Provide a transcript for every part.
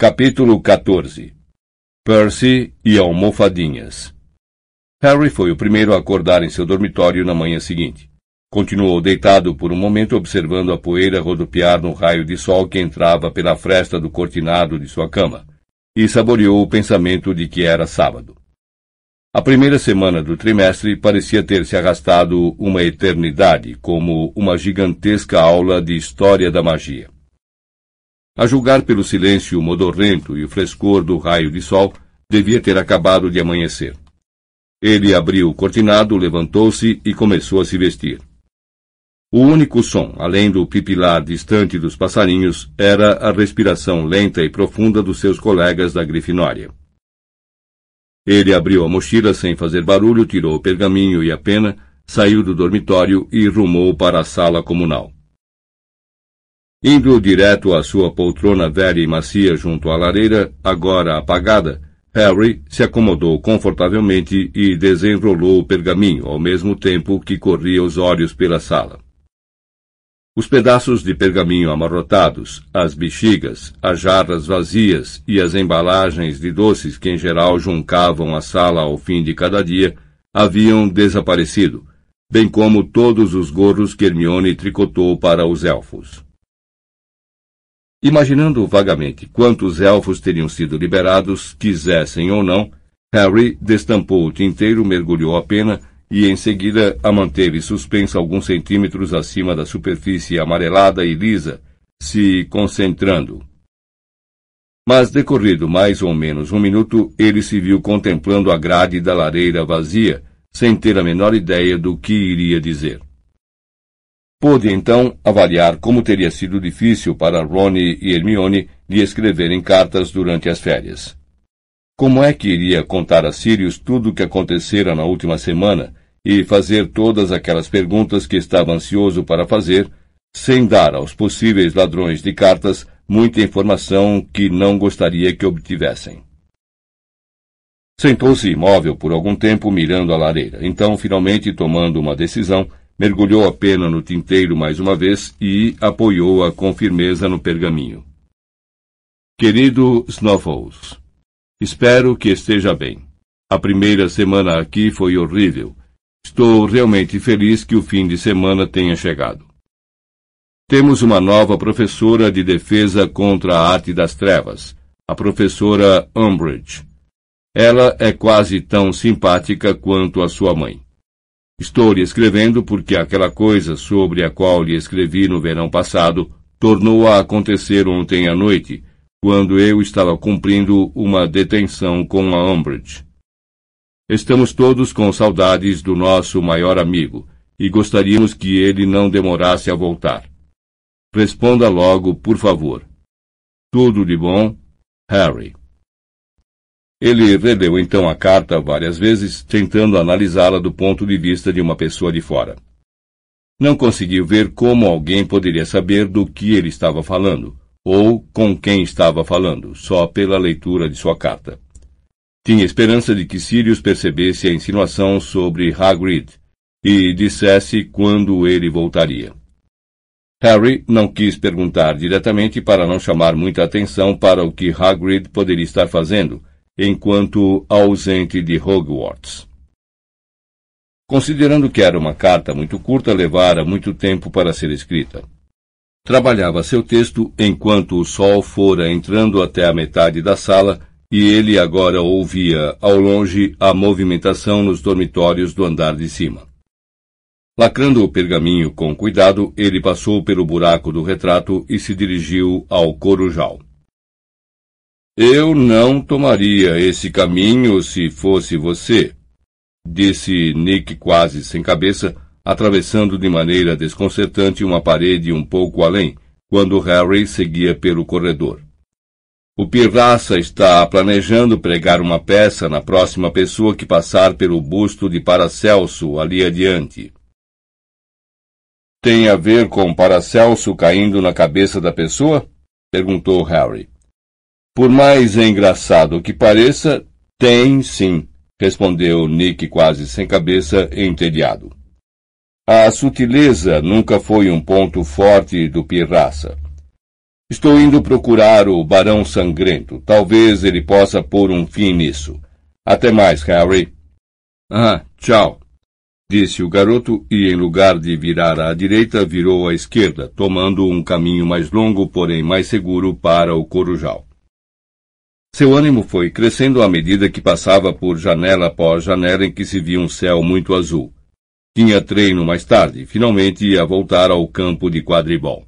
Capítulo 14 Percy e almofadinhas Harry foi o primeiro a acordar em seu dormitório na manhã seguinte. Continuou deitado por um momento observando a poeira rodopiar no raio de sol que entrava pela fresta do cortinado de sua cama, e saboreou o pensamento de que era sábado. A primeira semana do trimestre parecia ter se arrastado uma eternidade, como uma gigantesca aula de história da magia. A julgar pelo silêncio modorrento e o frescor do raio de sol, devia ter acabado de amanhecer. Ele abriu o cortinado, levantou-se e começou a se vestir. O único som, além do pipilar distante dos passarinhos, era a respiração lenta e profunda dos seus colegas da Grifinória. Ele abriu a mochila sem fazer barulho, tirou o pergaminho e a pena, saiu do dormitório e rumou para a sala comunal. Indo direto à sua poltrona velha e macia junto à lareira, agora apagada, Harry se acomodou confortavelmente e desenrolou o pergaminho ao mesmo tempo que corria os olhos pela sala. Os pedaços de pergaminho amarrotados, as bexigas, as jarras vazias e as embalagens de doces que em geral juncavam a sala ao fim de cada dia haviam desaparecido, bem como todos os gorros que Hermione tricotou para os elfos. Imaginando vagamente quantos elfos teriam sido liberados, quisessem ou não, Harry destampou o tinteiro, mergulhou a pena e em seguida a manteve suspensa alguns centímetros acima da superfície amarelada e lisa, se concentrando. Mas decorrido mais ou menos um minuto, ele se viu contemplando a grade da lareira vazia, sem ter a menor ideia do que iria dizer. Pôde então avaliar como teria sido difícil para Ronnie e Hermione lhe escreverem cartas durante as férias. Como é que iria contar a Sirius tudo o que acontecera na última semana e fazer todas aquelas perguntas que estava ansioso para fazer, sem dar aos possíveis ladrões de cartas muita informação que não gostaria que obtivessem? Sentou-se imóvel por algum tempo mirando a lareira. Então, finalmente, tomando uma decisão, mergulhou a pena no tinteiro mais uma vez e apoiou-a com firmeza no pergaminho. Querido Snuffles, espero que esteja bem. A primeira semana aqui foi horrível. Estou realmente feliz que o fim de semana tenha chegado. Temos uma nova professora de defesa contra a arte das trevas, a professora Umbridge. Ela é quase tão simpática quanto a sua mãe. Estou lhe escrevendo porque aquela coisa sobre a qual lhe escrevi no verão passado tornou a acontecer ontem à noite, quando eu estava cumprindo uma detenção com a Umbridge. Estamos todos com saudades do nosso maior amigo e gostaríamos que ele não demorasse a voltar. Responda logo, por favor. Tudo de bom, Harry. Ele releu então a carta várias vezes, tentando analisá-la do ponto de vista de uma pessoa de fora. Não conseguiu ver como alguém poderia saber do que ele estava falando, ou com quem estava falando, só pela leitura de sua carta. Tinha esperança de que Sirius percebesse a insinuação sobre Hagrid e dissesse quando ele voltaria. Harry não quis perguntar diretamente para não chamar muita atenção para o que Hagrid poderia estar fazendo, enquanto ausente de Hogwarts. Considerando que era uma carta muito curta, levara muito tempo para ser escrita. Trabalhava seu texto enquanto o sol fora entrando até a metade da sala e ele agora ouvia ao longe a movimentação nos dormitórios do andar de cima. Lacrando o pergaminho com cuidado, ele passou pelo buraco do retrato e se dirigiu ao corujal. Eu não tomaria esse caminho se fosse você, disse Nick quase sem cabeça, atravessando de maneira desconcertante uma parede um pouco além, quando Harry seguia pelo corredor. O Pirraça está planejando pregar uma peça na próxima pessoa que passar pelo busto de Paracelso ali adiante. Tem a ver com Paracelso caindo na cabeça da pessoa? perguntou Harry. Por mais engraçado que pareça, tem sim, respondeu Nick quase sem cabeça, entediado. A sutileza nunca foi um ponto forte do Pirraça. Estou indo procurar o Barão Sangrento. Talvez ele possa pôr um fim nisso. Até mais, Harry. Ah, tchau, disse o garoto e, em lugar de virar à direita, virou à esquerda, tomando um caminho mais longo, porém mais seguro, para o Corujal. Seu ânimo foi crescendo à medida que passava por janela após janela em que se via um céu muito azul. Tinha treino mais tarde, finalmente ia voltar ao campo de quadribol.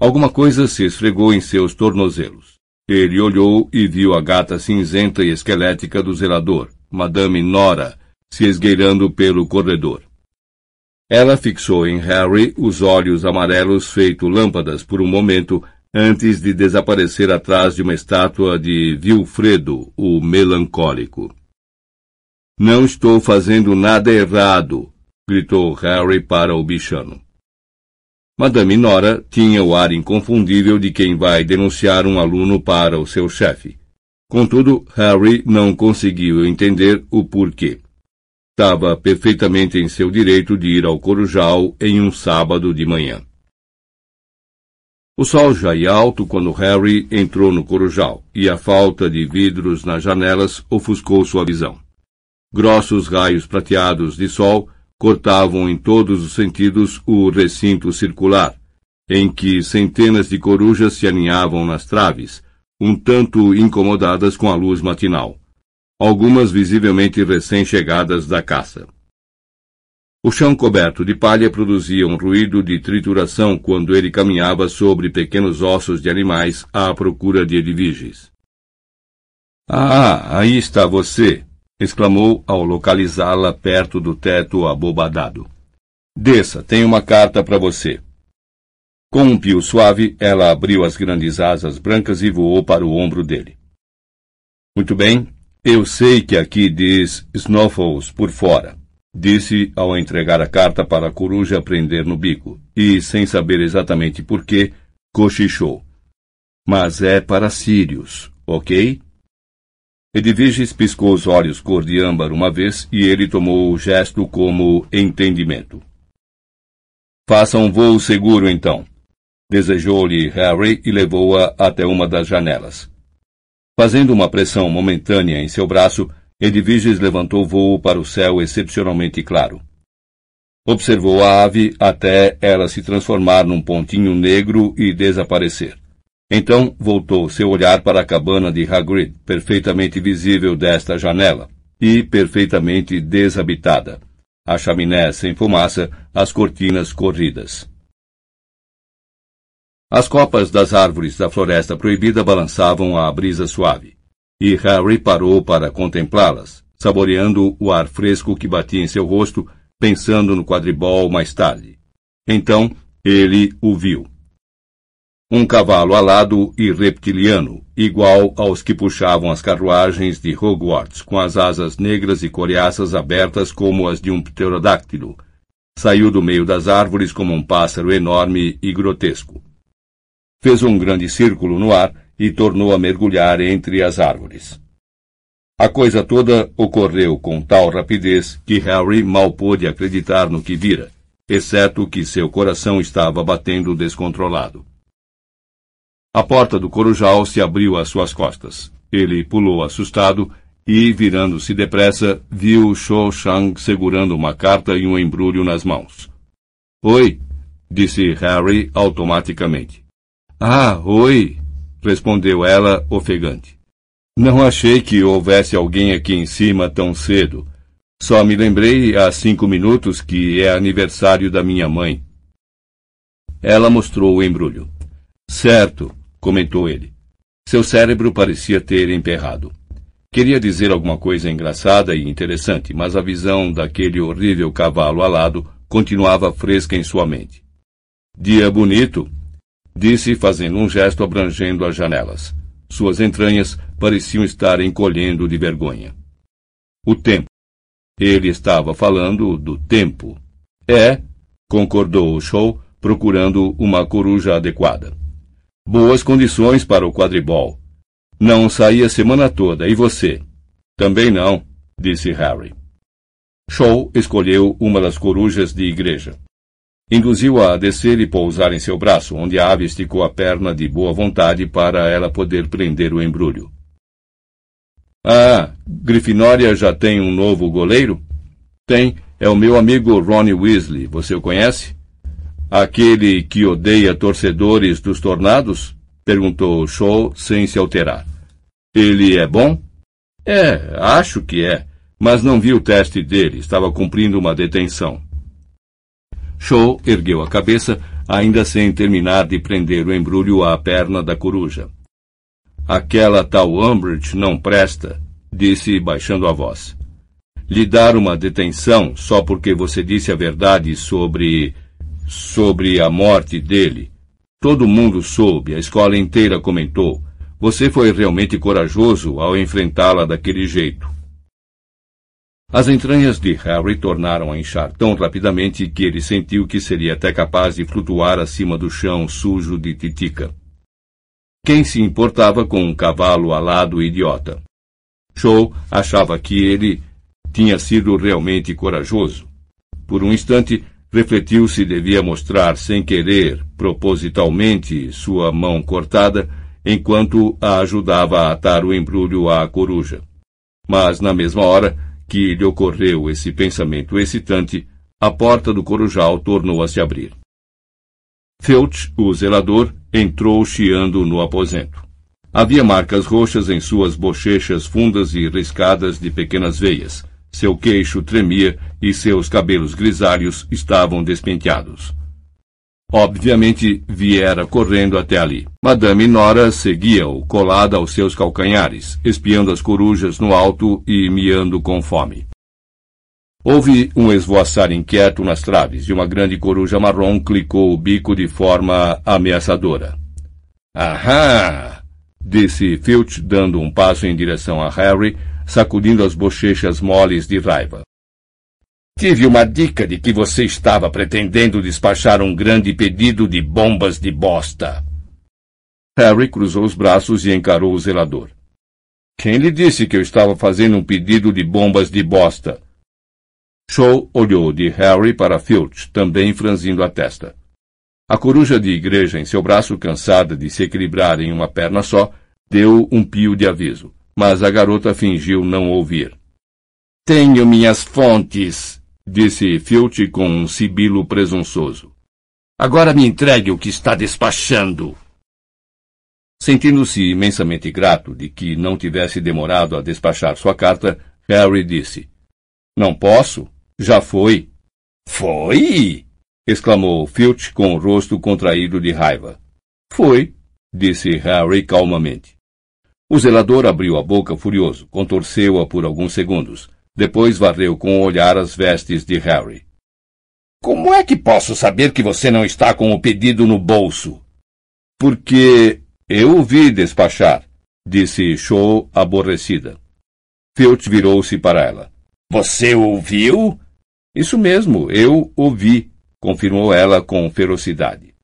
Alguma coisa se esfregou em seus tornozelos. Ele olhou e viu a gata cinzenta e esquelética do zelador, Madame Nora, se esgueirando pelo corredor. Ela fixou em Harry os olhos amarelos feito lâmpadas por um momento antes de desaparecer atrás de uma estátua de Vilfredo, o melancólico. Não estou fazendo nada errado, gritou Harry para o bichano. Madame Nora tinha o ar inconfundível de quem vai denunciar um aluno para o seu chefe. Contudo, Harry não conseguiu entender o porquê. Estava perfeitamente em seu direito de ir ao Corujal em um sábado de manhã. O sol já ia alto quando Harry entrou no Corujal, e a falta de vidros nas janelas ofuscou sua visão. Grossos raios prateados de sol cortavam em todos os sentidos o recinto circular, em que centenas de corujas se aninhavam nas traves, um tanto incomodadas com a luz matinal, algumas visivelmente recém-chegadas da caça. O chão coberto de palha produzia um ruído de trituração quando ele caminhava sobre pequenos ossos de animais à procura de Edviges. Ah, aí está você! exclamou ao localizá-la perto do teto abobadado. Desça, tenho uma carta para você. Com um pio suave, ela abriu as grandes asas brancas e voou para o ombro dele. Muito bem, eu sei que aqui diz Snuffles por fora disse ao entregar a carta para a coruja prender no bico, e, sem saber exatamente por quê, cochichou. Mas é para Sirius, ok? Edviges piscou os olhos cor de âmbar uma vez e ele tomou o gesto como entendimento. Faça um voo seguro, então. Desejou-lhe Harry e levou-a até uma das janelas. Fazendo uma pressão momentânea em seu braço, Edviges levantou voo para o céu excepcionalmente claro. Observou a ave até ela se transformar num pontinho negro e desaparecer. Então voltou seu olhar para a cabana de Hagrid, perfeitamente visível desta janela, e perfeitamente desabitada. A chaminé sem fumaça, as cortinas corridas. As copas das árvores da floresta proibida balançavam à brisa suave e Harry parou para contemplá-las, saboreando o ar fresco que batia em seu rosto, pensando no quadribol mais tarde. Então ele o viu. Um cavalo alado e reptiliano, igual aos que puxavam as carruagens de Hogwarts, com as asas negras e coriaças abertas como as de um pterodáctilo, saiu do meio das árvores como um pássaro enorme e grotesco. Fez um grande círculo no ar e tornou a mergulhar entre as árvores. A coisa toda ocorreu com tal rapidez que Harry mal pôde acreditar no que vira, exceto que seu coração estava batendo descontrolado. A porta do corujal se abriu às suas costas. Ele pulou assustado e, virando-se depressa, viu Shou Shang segurando uma carta e um embrulho nas mãos. Oi, disse Harry automaticamente. Ah, oi, respondeu ela, ofegante. Não achei que houvesse alguém aqui em cima tão cedo. Só me lembrei há cinco minutos que é aniversário da minha mãe. Ela mostrou o embrulho. Certo, comentou ele. Seu cérebro parecia ter emperrado. Queria dizer alguma coisa engraçada e interessante, mas a visão daquele horrível cavalo alado continuava fresca em sua mente. Dia bonito, disse fazendo um gesto abrangendo as janelas. Suas entranhas pareciam estar encolhendo de vergonha. O tempo. Ele estava falando do tempo. É, concordou o show, procurando uma coruja adequada. Boas condições para o quadribol. Não saí a semana toda, e você? Também não, disse Harry. Show escolheu uma das corujas de igreja. Induziu-a a descer e pousar em seu braço, onde a ave esticou a perna de boa vontade para ela poder prender o embrulho. Ah, Grifinória já tem um novo goleiro? Tem, é o meu amigo Ronnie Weasley, você o conhece? Aquele que odeia torcedores dos tornados? Perguntou Shaw sem se alterar. Ele é bom? É, acho que é, mas não vi o teste dele, estava cumprindo uma detenção. Shaw ergueu a cabeça, ainda sem terminar de prender o embrulho à perna da coruja. Aquela tal Umbridge não presta, disse baixando a voz. Lhe dar uma detenção só porque você disse a verdade sobre. sobre a morte dele. Todo mundo soube, a escola inteira comentou. Você foi realmente corajoso ao enfrentá-la daquele jeito. As entranhas de Harry tornaram a inchar tão rapidamente que ele sentiu que seria até capaz de flutuar acima do chão sujo de Titica. Quem se importava com um cavalo alado idiota? Show achava que ele tinha sido realmente corajoso. Por um instante, refletiu se devia mostrar sem querer, propositalmente, sua mão cortada, enquanto a ajudava a atar o embrulho à coruja. Mas, na mesma hora, que lhe ocorreu esse pensamento excitante, a porta do corujal tornou a se abrir. Felch, o zelador, entrou chiando no aposento. Havia marcas roxas em suas bochechas fundas e riscadas de pequenas veias. Seu queixo tremia e seus cabelos grisalhos estavam despenteados. Obviamente viera correndo até ali. Madame Nora seguia-o, colada aos seus calcanhares, espiando as corujas no alto e miando com fome. Houve um esvoaçar inquieto nas traves e uma grande coruja marrom clicou o bico de forma ameaçadora. Ahá! disse Filch, dando um passo em direção a Harry, sacudindo as bochechas moles de raiva. Tive uma dica de que você estava pretendendo despachar um grande pedido de bombas de bosta. Harry cruzou os braços e encarou o zelador. Quem lhe disse que eu estava fazendo um pedido de bombas de bosta? Shaw olhou de Harry para Filch, também franzindo a testa. A coruja de igreja em seu braço, cansada de se equilibrar em uma perna só, deu um pio de aviso, mas a garota fingiu não ouvir. Tenho minhas fontes, disse Filch com um sibilo presunçoso. Agora me entregue o que está despachando. Sentindo-se imensamente grato de que não tivesse demorado a despachar sua carta, Harry disse: Não posso. Já foi. Foi? exclamou Filch com o rosto contraído de raiva. Foi, disse Harry calmamente. O zelador abriu a boca furioso, contorceu-a por alguns segundos, depois varreu com o olhar as vestes de Harry. Como é que posso saber que você não está com o pedido no bolso? Porque eu o vi despachar, disse Shaw aborrecida. Filch virou-se para ela. Você ouviu? Isso mesmo, eu ouvi, confirmou ela com ferocidade.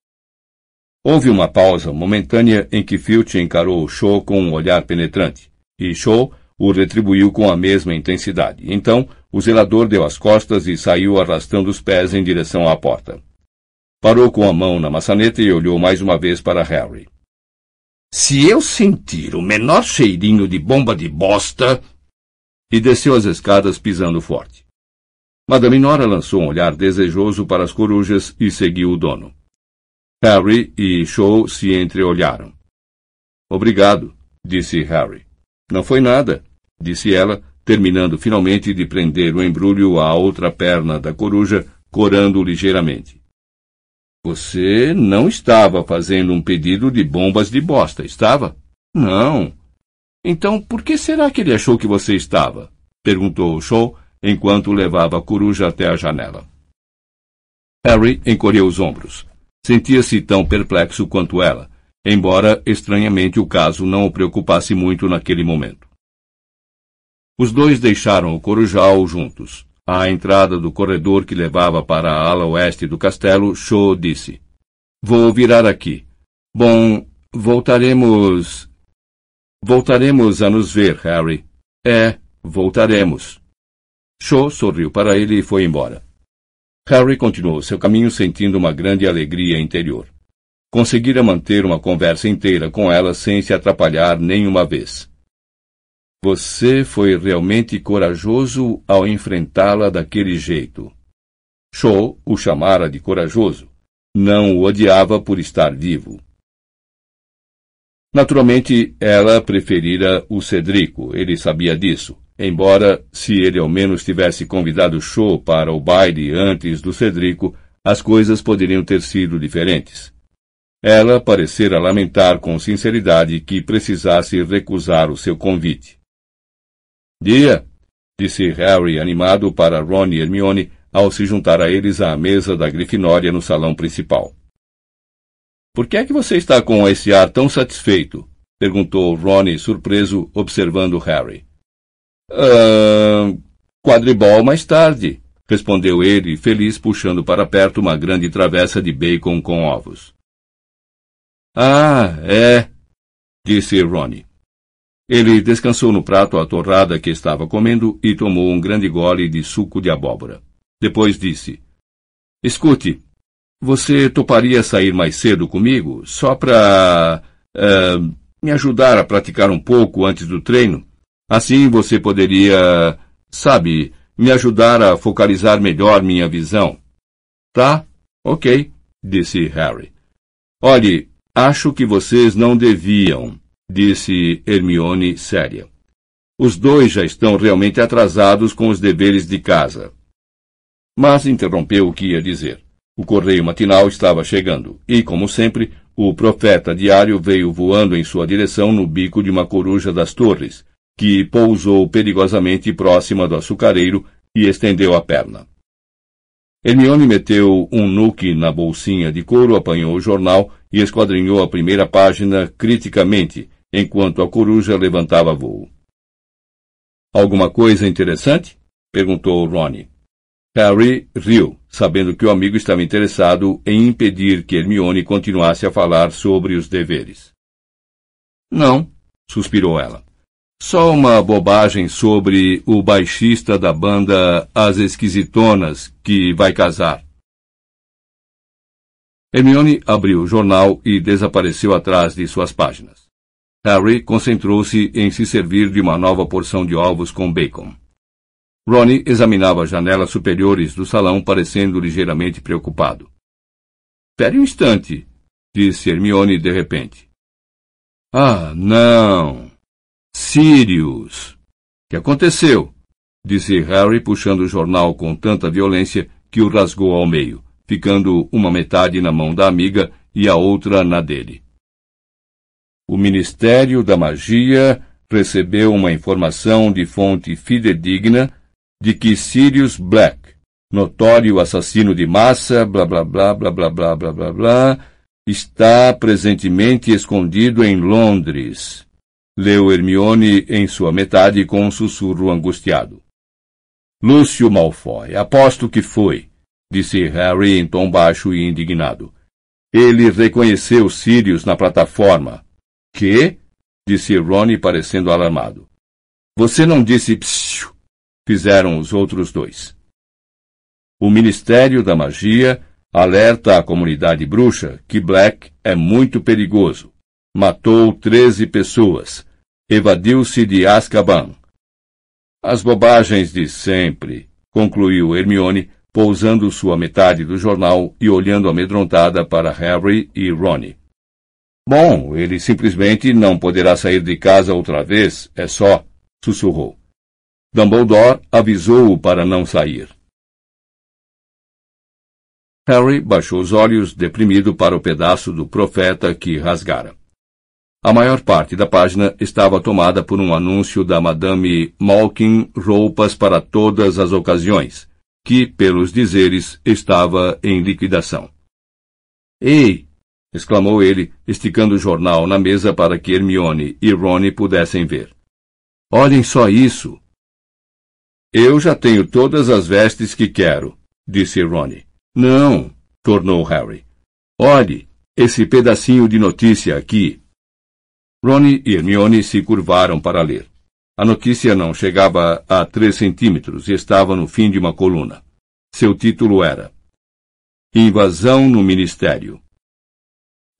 Houve uma pausa momentânea em que Filch encarou Shaw com um olhar penetrante, e Shaw o retribuiu com a mesma intensidade. Então, o zelador deu as costas e saiu arrastando os pés em direção à porta. Parou com a mão na maçaneta e olhou mais uma vez para Harry. Se eu sentir o menor cheirinho de bomba de bosta. E desceu as escadas pisando forte. Madame Nora lançou um olhar desejoso para as corujas e seguiu o dono. Harry e Shaw se entreolharam. Obrigado, disse Harry. Não foi nada disse ela, terminando finalmente de prender o embrulho à outra perna da coruja, corando ligeiramente. Você não estava fazendo um pedido de bombas de bosta, estava? Não. Então, por que será que ele achou que você estava? perguntou o Shaw enquanto levava a coruja até a janela. Harry encolheu os ombros. Sentia-se tão perplexo quanto ela, embora estranhamente o caso não o preocupasse muito naquele momento. Os dois deixaram o Corujal juntos. À entrada do corredor que levava para a ala oeste do castelo, Shaw disse: Vou virar aqui. Bom, voltaremos. Voltaremos a nos ver, Harry. É, voltaremos. Shaw sorriu para ele e foi embora. Harry continuou seu caminho sentindo uma grande alegria interior. Conseguira manter uma conversa inteira com ela sem se atrapalhar nenhuma vez. Você foi realmente corajoso ao enfrentá-la daquele jeito. Cho o chamara de corajoso. Não o odiava por estar vivo. Naturalmente, ela preferira o Cedrico, ele sabia disso, embora, se ele ao menos tivesse convidado Cho para o baile antes do Cedrico, as coisas poderiam ter sido diferentes. Ela parecera lamentar com sinceridade que precisasse recusar o seu convite. Dia, disse Harry animado para Ron e Hermione ao se juntar a eles à mesa da Grifinória no salão principal. Por que é que você está com esse ar tão satisfeito? perguntou Ron, surpreso, observando Harry. Ah, quadribol mais tarde, respondeu ele, feliz, puxando para perto uma grande travessa de bacon com ovos. Ah, é, disse Ronnie. Ele descansou no prato a torrada que estava comendo e tomou um grande gole de suco de abóbora. Depois disse: Escute, você toparia sair mais cedo comigo, só para. Uh, me ajudar a praticar um pouco antes do treino? Assim você poderia, sabe, me ajudar a focalizar melhor minha visão. Tá? Ok, disse Harry. Olhe, acho que vocês não deviam disse Hermione séria. Os dois já estão realmente atrasados com os deveres de casa. Mas interrompeu o que ia dizer. O correio matinal estava chegando, e, como sempre, o profeta diário veio voando em sua direção no bico de uma coruja das torres, que pousou perigosamente próxima do açucareiro e estendeu a perna. Hermione meteu um nuque na bolsinha de couro, apanhou o jornal e esquadrinhou a primeira página criticamente, enquanto a coruja levantava voo. Alguma coisa interessante? perguntou Ronnie. Harry riu, sabendo que o amigo estava interessado em impedir que Hermione continuasse a falar sobre os deveres. Não, suspirou ela. Só uma bobagem sobre o baixista da banda As Esquisitonas que vai casar. Hermione abriu o jornal e desapareceu atrás de suas páginas. Harry concentrou-se em se servir de uma nova porção de ovos com bacon. Ronnie examinava as janelas superiores do salão, parecendo ligeiramente preocupado. Espere um instante, disse Hermione de repente. Ah, não! Sirius! Que aconteceu? disse Harry, puxando o jornal com tanta violência que o rasgou ao meio, ficando uma metade na mão da amiga e a outra na dele o Ministério da Magia recebeu uma informação de fonte fidedigna de que Sirius Black, notório assassino de massa, blá blá blá blá blá blá blá blá blá, está presentemente escondido em Londres. Leu Hermione em sua metade com um sussurro angustiado. Lúcio Malfoy, aposto que foi, disse Harry em tom baixo e indignado. Ele reconheceu Sirius na plataforma. Que? disse Ronnie parecendo alarmado. Você não disse psiu, fizeram os outros dois. O Ministério da Magia alerta a comunidade bruxa que Black é muito perigoso. Matou treze pessoas. Evadiu-se de Azkaban. As bobagens de sempre, concluiu Hermione, pousando sua metade do jornal e olhando amedrontada para Harry e Ronnie. Bom, ele simplesmente não poderá sair de casa outra vez, é só, sussurrou. Dumbledore avisou-o para não sair. Harry baixou os olhos, deprimido para o pedaço do profeta que rasgara. A maior parte da página estava tomada por um anúncio da Madame Malkin Roupas para todas as ocasiões, que, pelos dizeres, estava em liquidação. Ei, exclamou ele, esticando o jornal na mesa para que Hermione e Rony pudessem ver. Olhem só isso! Eu já tenho todas as vestes que quero, disse Rony. Não, tornou Harry. Olhe, esse pedacinho de notícia aqui. Rony e Hermione se curvaram para ler. A notícia não chegava a três centímetros e estava no fim de uma coluna. Seu título era Invasão no Ministério.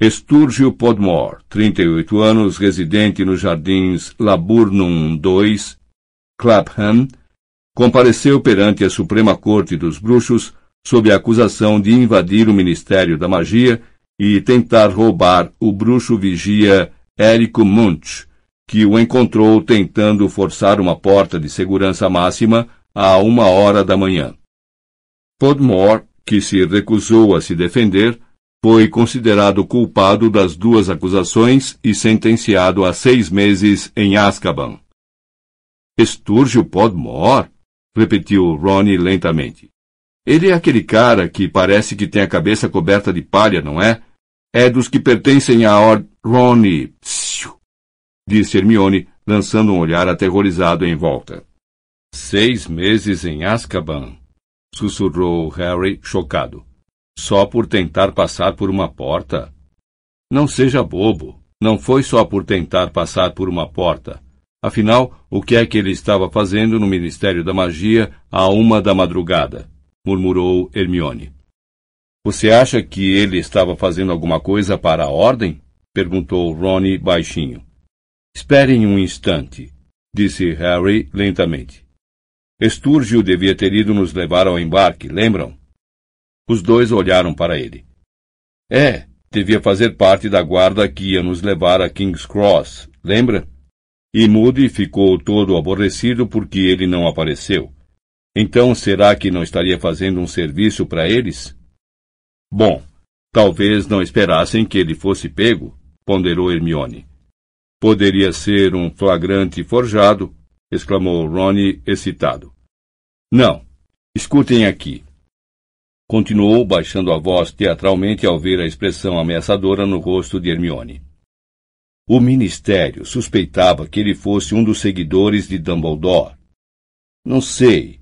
Estúrgio Podmore, 38 anos, residente nos Jardins Laburnum 2, Clapham, compareceu perante a Suprema Corte dos Bruxos sob a acusação de invadir o Ministério da Magia e tentar roubar o bruxo vigia Érico Munch, que o encontrou tentando forçar uma porta de segurança máxima a uma hora da manhã. Podmore, que se recusou a se defender, foi considerado culpado das duas acusações e sentenciado a seis meses em Azkaban. Estúrgio Podmore? repetiu Ronnie lentamente. Ele é aquele cara que parece que tem a cabeça coberta de palha, não é? É dos que pertencem à Or... Ronnie, psiu, disse Hermione, lançando um olhar aterrorizado em volta. Seis meses em Azkaban, sussurrou Harry, chocado. Só por tentar passar por uma porta? Não seja bobo. Não foi só por tentar passar por uma porta. Afinal, o que é que ele estava fazendo no Ministério da Magia à uma da madrugada? murmurou Hermione. Você acha que ele estava fazendo alguma coisa para a ordem? perguntou Ronnie baixinho. Esperem um instante, disse Harry lentamente. Estúrgio devia ter ido nos levar ao embarque, lembram? Os dois olharam para ele. É, devia fazer parte da guarda que ia nos levar a King's Cross, lembra? E Moody ficou todo aborrecido porque ele não apareceu. Então será que não estaria fazendo um serviço para eles? Bom, talvez não esperassem que ele fosse pego, ponderou Hermione. Poderia ser um flagrante forjado, exclamou Ronnie excitado. Não. Escutem aqui continuou baixando a voz teatralmente ao ver a expressão ameaçadora no rosto de Hermione. O ministério suspeitava que ele fosse um dos seguidores de Dumbledore. Não sei.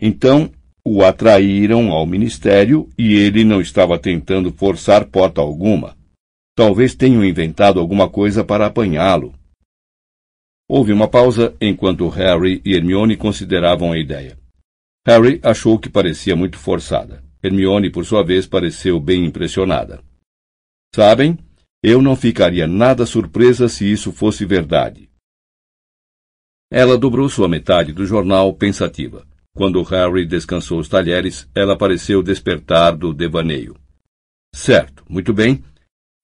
Então, o atraíram ao ministério e ele não estava tentando forçar porta alguma. Talvez tenham inventado alguma coisa para apanhá-lo. Houve uma pausa enquanto Harry e Hermione consideravam a ideia. Harry achou que parecia muito forçada. Hermione, por sua vez, pareceu bem impressionada. Sabem, eu não ficaria nada surpresa se isso fosse verdade. Ela dobrou sua metade do jornal pensativa. Quando Harry descansou os talheres, ela pareceu despertar do devaneio. Certo, muito bem.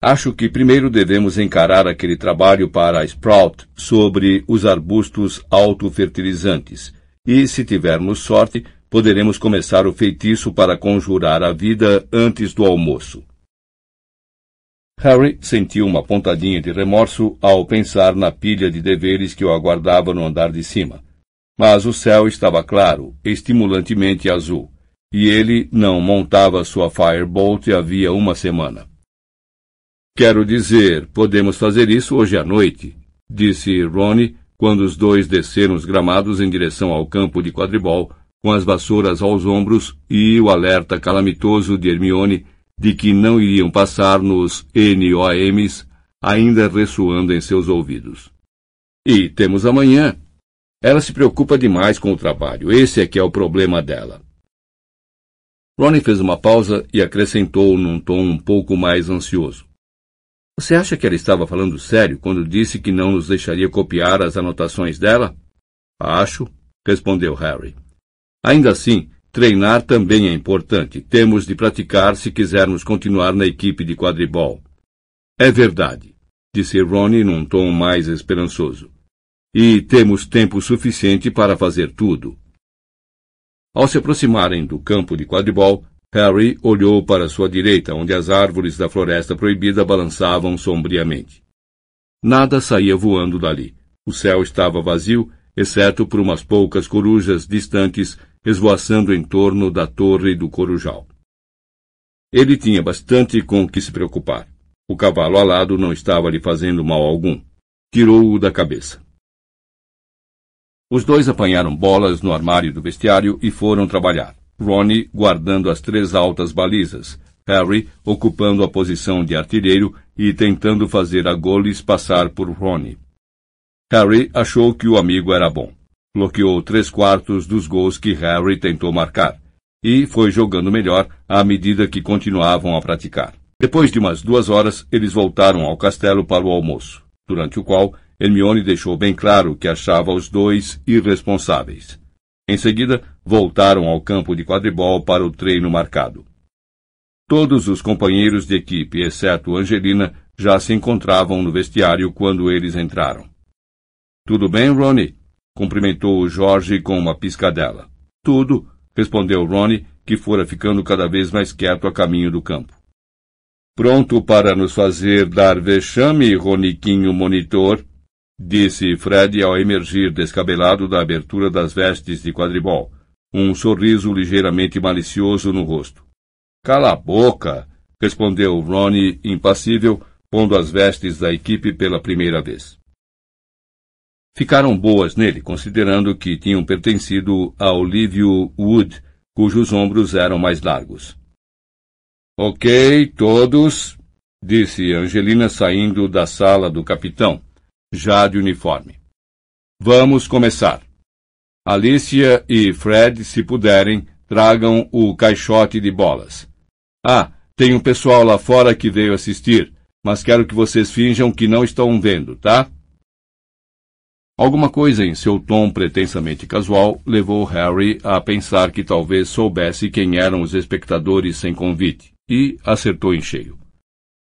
Acho que primeiro devemos encarar aquele trabalho para a Sprout sobre os arbustos autofertilizantes. E, se tivermos sorte, poderemos começar o feitiço para conjurar a vida antes do almoço. Harry sentiu uma pontadinha de remorso ao pensar na pilha de deveres que o aguardava no andar de cima. Mas o céu estava claro, estimulantemente azul, e ele não montava sua Firebolt havia uma semana. Quero dizer, podemos fazer isso hoje à noite, disse Ronnie quando os dois desceram os gramados em direção ao campo de quadribol com as vassouras aos ombros e o alerta calamitoso de Hermione de que não iriam passar nos NOMs ainda ressoando em seus ouvidos. E temos amanhã. Ela se preocupa demais com o trabalho. Esse é que é o problema dela. Ronnie fez uma pausa e acrescentou num tom um pouco mais ansioso. Você acha que ela estava falando sério quando disse que não nos deixaria copiar as anotações dela? Acho, respondeu Harry. Ainda assim, treinar também é importante. Temos de praticar se quisermos continuar na equipe de quadribol. É verdade, disse Ronnie num tom mais esperançoso. E temos tempo suficiente para fazer tudo. Ao se aproximarem do campo de quadribol, Harry olhou para sua direita, onde as árvores da floresta proibida balançavam sombriamente. Nada saía voando dali. O céu estava vazio, exceto por umas poucas corujas distantes esvoaçando em torno da torre do Corujal. Ele tinha bastante com que se preocupar. O cavalo alado não estava lhe fazendo mal algum. Tirou-o da cabeça. Os dois apanharam bolas no armário do vestiário e foram trabalhar. Ronnie guardando as três altas balizas, Harry ocupando a posição de artilheiro e tentando fazer a Goles passar por Ronnie. Harry achou que o amigo era bom bloqueou três quartos dos gols que Harry tentou marcar, e foi jogando melhor à medida que continuavam a praticar. Depois de umas duas horas, eles voltaram ao castelo para o almoço, durante o qual Hermione deixou bem claro que achava os dois irresponsáveis. Em seguida, voltaram ao campo de quadribol para o treino marcado. Todos os companheiros de equipe, exceto Angelina, já se encontravam no vestiário quando eles entraram. Tudo bem, Ronnie? Cumprimentou Jorge com uma piscadela. Tudo, respondeu Ronnie, que fora ficando cada vez mais quieto a caminho do campo. Pronto para nos fazer dar vexame, Roniquinho Monitor? disse Fred ao emergir descabelado da abertura das vestes de quadribol, um sorriso ligeiramente malicioso no rosto. Cala a boca! respondeu Ronnie, impassível, pondo as vestes da equipe pela primeira vez. Ficaram boas nele, considerando que tinham pertencido a Olívio Wood, cujos ombros eram mais largos. Ok, todos, disse Angelina saindo da sala do capitão, já de uniforme. Vamos começar. Alicia e Fred, se puderem, tragam o caixote de bolas. Ah, tem um pessoal lá fora que veio assistir, mas quero que vocês finjam que não estão vendo, tá? Alguma coisa em seu tom pretensamente casual levou Harry a pensar que talvez soubesse quem eram os espectadores sem convite, e acertou em cheio.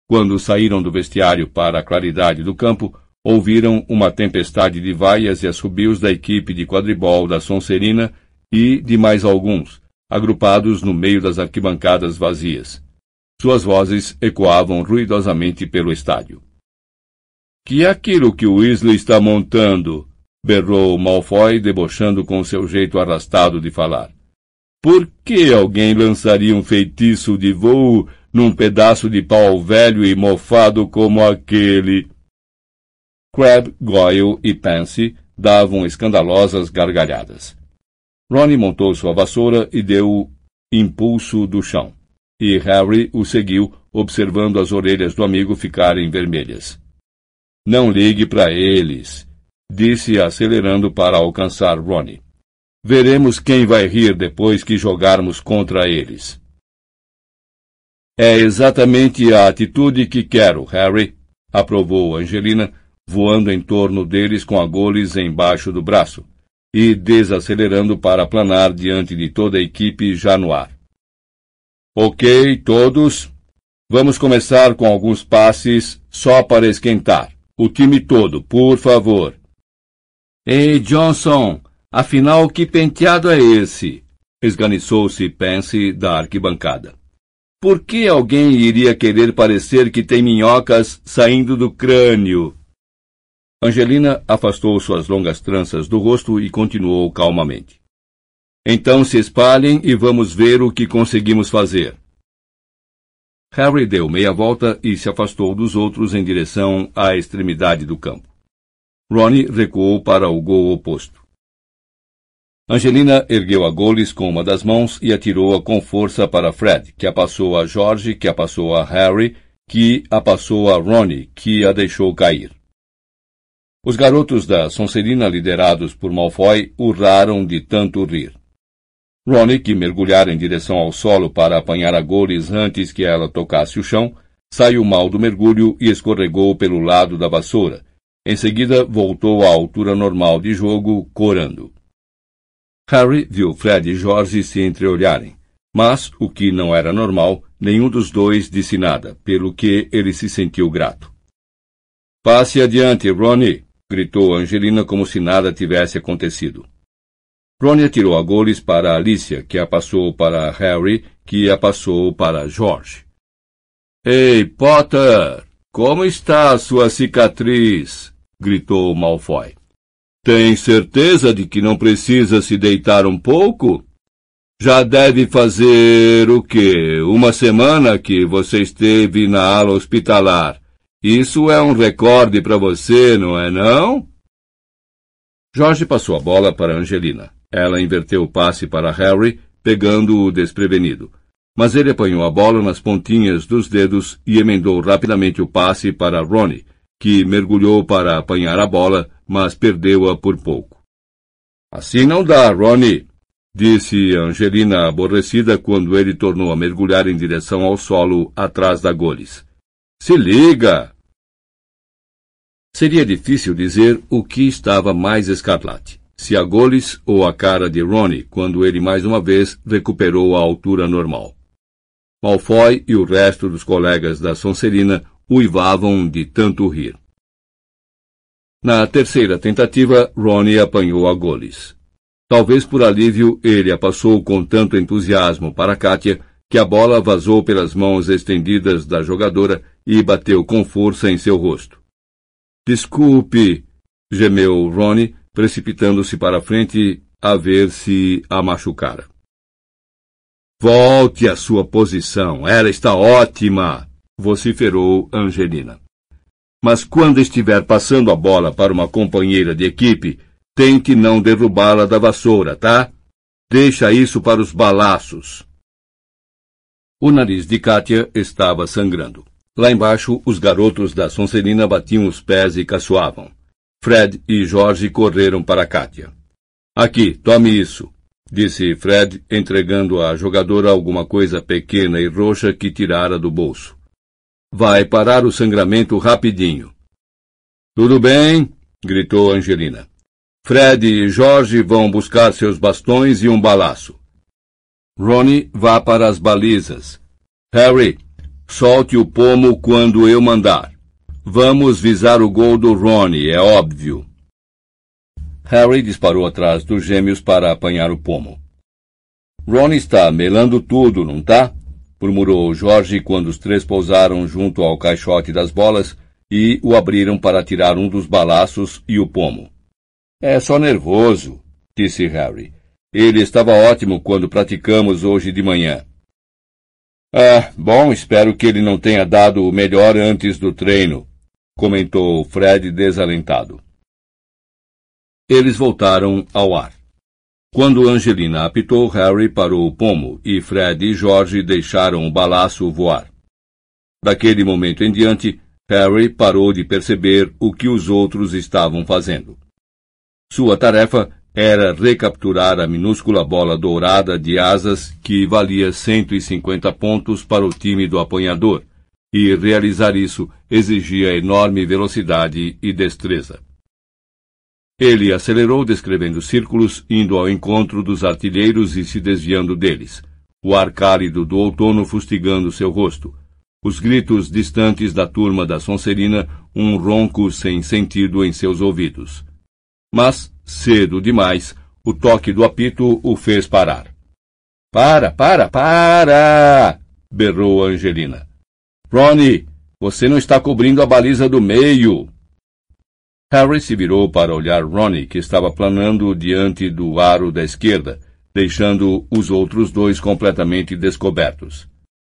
Quando saíram do vestiário para a claridade do campo, ouviram uma tempestade de vaias e assobios da equipe de quadribol da Sonserina e de mais alguns, agrupados no meio das arquibancadas vazias. Suas vozes ecoavam ruidosamente pelo estádio. Que é aquilo que o Weasley está montando? Berrou Malfoy, debochando com seu jeito arrastado de falar. Por que alguém lançaria um feitiço de voo num pedaço de pau velho e mofado como aquele? Crab, Goyle e Pansy davam escandalosas gargalhadas. Ronnie montou sua vassoura e deu impulso do chão. E Harry o seguiu, observando as orelhas do amigo ficarem vermelhas. Não ligue para eles, disse acelerando para alcançar Ronnie. Veremos quem vai rir depois que jogarmos contra eles. É exatamente a atitude que quero, Harry, aprovou Angelina, voando em torno deles com a goles embaixo do braço e desacelerando para planar diante de toda a equipe já no ar. Ok, todos. Vamos começar com alguns passes só para esquentar. O time todo, por favor. Ei, Johnson, afinal que penteado é esse? Esganiçou-se Pence da arquibancada. Por que alguém iria querer parecer que tem minhocas saindo do crânio? Angelina afastou suas longas tranças do rosto e continuou calmamente. Então se espalhem e vamos ver o que conseguimos fazer. Harry deu meia volta e se afastou dos outros em direção à extremidade do campo. Ronnie recuou para o gol oposto. Angelina ergueu a goles com uma das mãos e atirou-a com força para Fred, que a passou a George, que a passou a Harry, que a passou a Ronnie, que a deixou cair. Os garotos da Sonserina, liderados por Malfoy, urraram de tanto rir. Ronnie, que mergulhara em direção ao solo para apanhar a goles antes que ela tocasse o chão, saiu mal do mergulho e escorregou pelo lado da vassoura. Em seguida, voltou à altura normal de jogo, corando. Harry viu Fred e George se entreolharem, mas, o que não era normal, nenhum dos dois disse nada, pelo que ele se sentiu grato. Passe adiante, Ronnie, gritou Angelina como se nada tivesse acontecido. Ronnie atirou a goles para Alicia, que a passou para Harry, que a passou para George. Ei, Potter! Como está a sua cicatriz? Gritou Malfoy. Tem certeza de que não precisa se deitar um pouco? Já deve fazer o quê? Uma semana que você esteve na ala hospitalar. Isso é um recorde para você, não é não? Jorge passou a bola para Angelina. Ela inverteu o passe para Harry, pegando-o desprevenido. Mas ele apanhou a bola nas pontinhas dos dedos e emendou rapidamente o passe para Ronnie, que mergulhou para apanhar a bola, mas perdeu-a por pouco. Assim não dá, Ronnie, disse Angelina aborrecida quando ele tornou a mergulhar em direção ao solo atrás da Goles. Se liga! Seria difícil dizer o que estava mais escarlate, se a Goles ou a cara de Ronnie, quando ele mais uma vez recuperou a altura normal. Malfoy e o resto dos colegas da Sonserina uivavam de tanto rir. Na terceira tentativa, Ronnie apanhou a Goles. Talvez por alívio, ele a passou com tanto entusiasmo para Katia que a bola vazou pelas mãos estendidas da jogadora e bateu com força em seu rosto. Desculpe, gemeu Ronnie, precipitando-se para a frente a ver se a machucara. Volte à sua posição, ela está ótima! Vociferou Angelina. Mas quando estiver passando a bola para uma companheira de equipe, tente não derrubá-la da vassoura, tá? Deixa isso para os balaços. O nariz de Kátia estava sangrando. Lá embaixo, os garotos da Sonserina batiam os pés e caçoavam. Fred e Jorge correram para Kátia. Aqui, tome isso, disse Fred, entregando à jogadora alguma coisa pequena e roxa que tirara do bolso. Vai parar o sangramento rapidinho. Tudo bem, gritou Angelina. Fred e Jorge vão buscar seus bastões e um balaço. Ronnie vá para as balizas. Harry, solte o pomo quando eu mandar. Vamos visar o gol do Ronnie, é óbvio. Harry disparou atrás dos gêmeos para apanhar o pomo. Ronnie está melando tudo, não tá? Murmurou Jorge quando os três pousaram junto ao caixote das bolas e o abriram para tirar um dos balaços e o pomo. É só nervoso, disse Harry. Ele estava ótimo quando praticamos hoje de manhã. Ah, bom, espero que ele não tenha dado o melhor antes do treino, comentou Fred desalentado. Eles voltaram ao ar. Quando Angelina apitou, Harry parou o pomo e Fred e George deixaram o balaço voar. Daquele momento em diante, Harry parou de perceber o que os outros estavam fazendo. Sua tarefa era recapturar a minúscula bola dourada de asas que valia 150 pontos para o time do apanhador, e realizar isso exigia enorme velocidade e destreza. Ele acelerou descrevendo círculos, indo ao encontro dos artilheiros e se desviando deles, o ar cálido do outono fustigando seu rosto, os gritos distantes da turma da Sonserina, um ronco sem sentido em seus ouvidos. Mas, cedo demais, o toque do apito o fez parar. Para, para, para! berrou Angelina. Ronnie, você não está cobrindo a baliza do meio. Harry se virou para olhar Ronnie, que estava planando diante do aro da esquerda, deixando os outros dois completamente descobertos.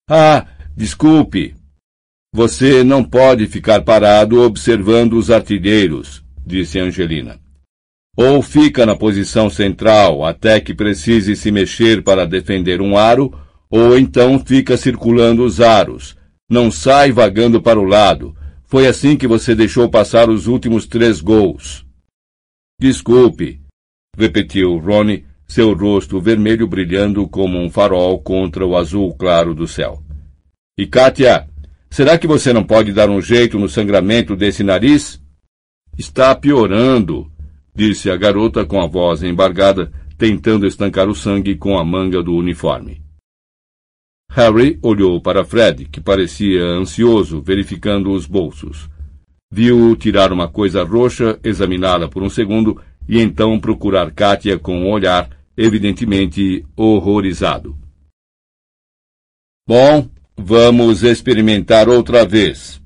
Ah, desculpe! Você não pode ficar parado observando os artilheiros, disse Angelina. Ou fica na posição central até que precise se mexer para defender um aro, ou então fica circulando os aros. Não sai vagando para o lado foi assim que você deixou passar os últimos três gols. Desculpe, repetiu Ronnie, seu rosto vermelho brilhando como um farol contra o azul claro do céu. E Katia, será que você não pode dar um jeito no sangramento desse nariz? Está piorando, disse a garota com a voz embargada, tentando estancar o sangue com a manga do uniforme. Harry olhou para Fred, que parecia ansioso, verificando os bolsos. Viu tirar uma coisa roxa, examiná-la por um segundo e então procurar Katia com um olhar, evidentemente horrorizado. Bom, vamos experimentar outra vez.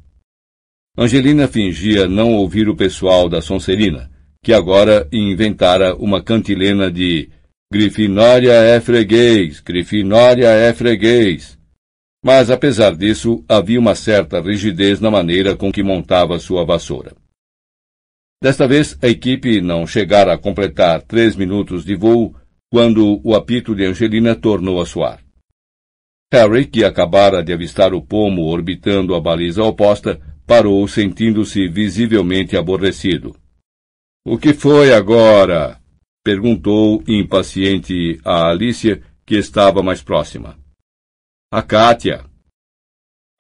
Angelina fingia não ouvir o pessoal da Sonserina, que agora inventara uma cantilena de Grifinória é freguês, Grifinória é freguês. Mas, apesar disso, havia uma certa rigidez na maneira com que montava sua vassoura. Desta vez, a equipe não chegara a completar três minutos de voo quando o apito de Angelina tornou a soar. Harry, que acabara de avistar o pomo orbitando a baliza oposta, parou, sentindo-se visivelmente aborrecido. O que foi agora? Perguntou impaciente a Alicia, que estava mais próxima. A Kátia.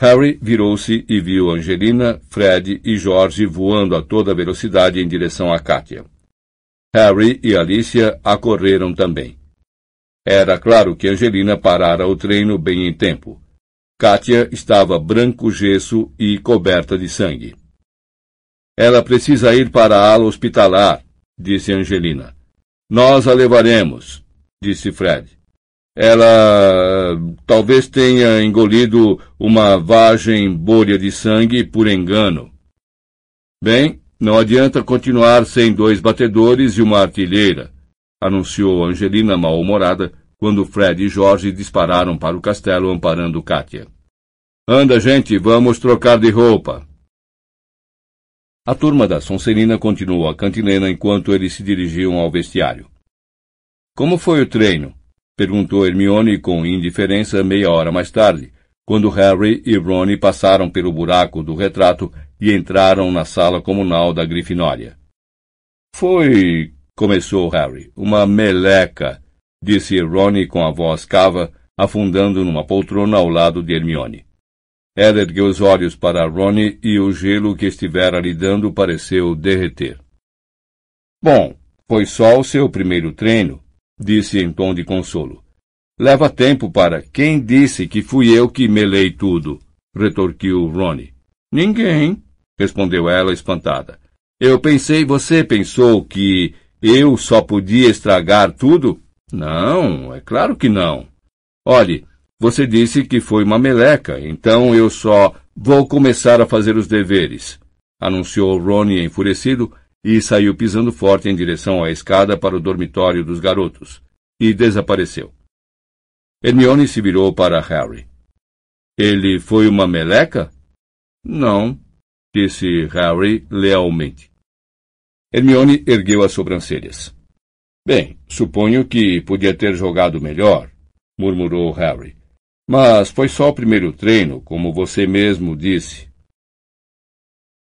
Harry virou-se e viu Angelina, Fred e George voando a toda velocidade em direção a Kátia. Harry e Alicia acorreram também. Era claro que Angelina parara o treino bem em tempo. Kátia estava branco gesso e coberta de sangue. Ela precisa ir para a ala hospitalar, disse Angelina. Nós a levaremos, disse Fred. Ela talvez tenha engolido uma vagem bolha de sangue por engano. Bem, não adianta continuar sem dois batedores e uma artilheira, anunciou Angelina mal-humorada quando Fred e Jorge dispararam para o castelo amparando Kátia. Anda, gente, vamos trocar de roupa. A turma da Sonserina continuou a cantilena enquanto eles se dirigiam ao vestiário. Como foi o treino? perguntou Hermione com indiferença meia hora mais tarde, quando Harry e Ron passaram pelo buraco do retrato e entraram na sala comunal da Grifinória. Foi, começou Harry, uma meleca, disse Ron com a voz cava, afundando numa poltrona ao lado de Hermione. Ela ergueu os olhos para Ron e o gelo que estivera lhe dando pareceu derreter. Bom, foi só o seu primeiro treino, disse em tom de consolo. Leva tempo para. Quem disse que fui eu que melei tudo? retorquiu Ronnie. Ninguém, respondeu ela espantada. Eu pensei, você pensou que eu só podia estragar tudo? Não, é claro que não. Olhe, você disse que foi uma meleca, então eu só vou começar a fazer os deveres, anunciou Ronnie enfurecido e saiu pisando forte em direção à escada para o dormitório dos garotos, e desapareceu. Hermione se virou para Harry. Ele foi uma meleca? Não, disse Harry lealmente. Hermione ergueu as sobrancelhas. Bem, suponho que podia ter jogado melhor, murmurou Harry. Mas foi só o primeiro treino, como você mesmo disse.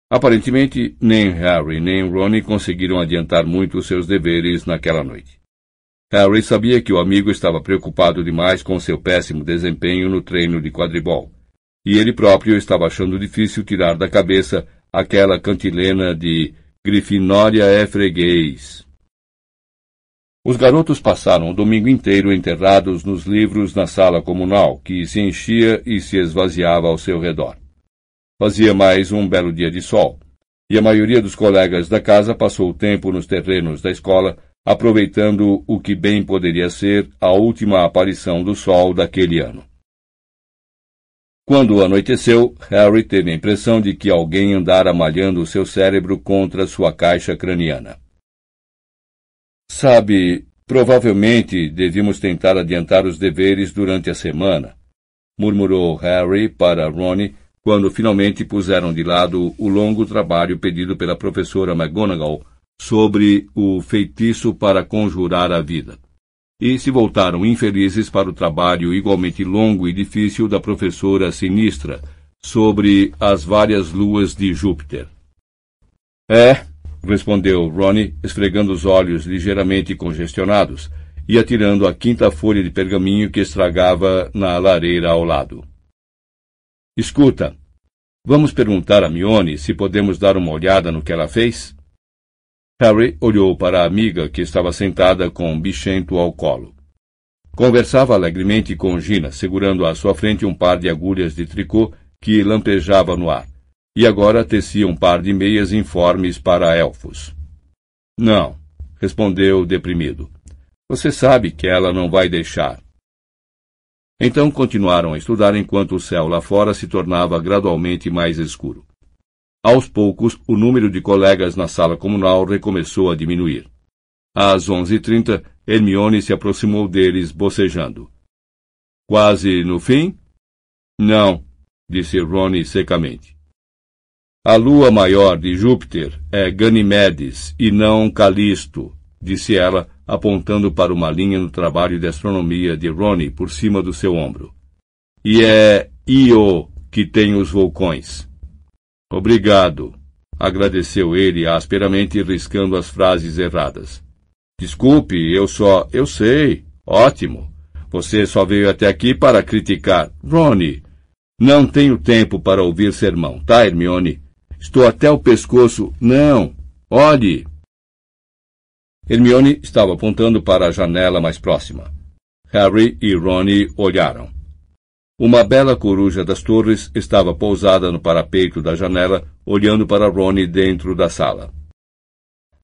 Aparentemente, nem Harry nem Ron conseguiram adiantar muito os seus deveres naquela noite. Harry sabia que o amigo estava preocupado demais com seu péssimo desempenho no treino de quadribol, e ele próprio estava achando difícil tirar da cabeça aquela cantilena de Grifinória é freguês. Os garotos passaram o domingo inteiro enterrados nos livros na sala comunal, que se enchia e se esvaziava ao seu redor. Fazia mais um belo dia de sol, e a maioria dos colegas da casa passou o tempo nos terrenos da escola, aproveitando o que bem poderia ser a última aparição do sol daquele ano. Quando anoiteceu, Harry teve a impressão de que alguém andara malhando o seu cérebro contra sua caixa craniana. Sabe, provavelmente devíamos tentar adiantar os deveres durante a semana, murmurou Harry para Ronnie quando finalmente puseram de lado o longo trabalho pedido pela professora McGonagall sobre o feitiço para conjurar a vida, e se voltaram infelizes para o trabalho igualmente longo e difícil da professora sinistra sobre as várias luas de Júpiter. É, respondeu Ronnie, esfregando os olhos ligeiramente congestionados e atirando a quinta folha de pergaminho que estragava na lareira ao lado. Escuta, vamos perguntar a Mione se podemos dar uma olhada no que ela fez? Harry olhou para a amiga que estava sentada com um bichento ao colo. Conversava alegremente com Gina, segurando à sua frente um par de agulhas de tricô que lampejava no ar, e agora tecia um par de meias informes para elfos. Não, respondeu deprimido. Você sabe que ela não vai deixar. Então continuaram a estudar enquanto o céu lá fora se tornava gradualmente mais escuro. Aos poucos, o número de colegas na sala comunal recomeçou a diminuir. Às onze e trinta, Hermione se aproximou deles, bocejando. Quase no fim? Não, disse Rony secamente. A lua maior de Júpiter é Ganimedes e não Calisto, disse ela, apontando para uma linha no trabalho de astronomia de Ronnie por cima do seu ombro. E é Io que tem os vulcões. Obrigado, agradeceu ele asperamente, riscando as frases erradas. Desculpe, eu só. Eu sei. Ótimo. Você só veio até aqui para criticar. Ronnie, não tenho tempo para ouvir sermão, tá, Hermione? Estou até o pescoço. Não. Olhe. Hermione estava apontando para a janela mais próxima. Harry e Ronnie olharam. Uma bela coruja das torres estava pousada no parapeito da janela, olhando para Ronnie dentro da sala.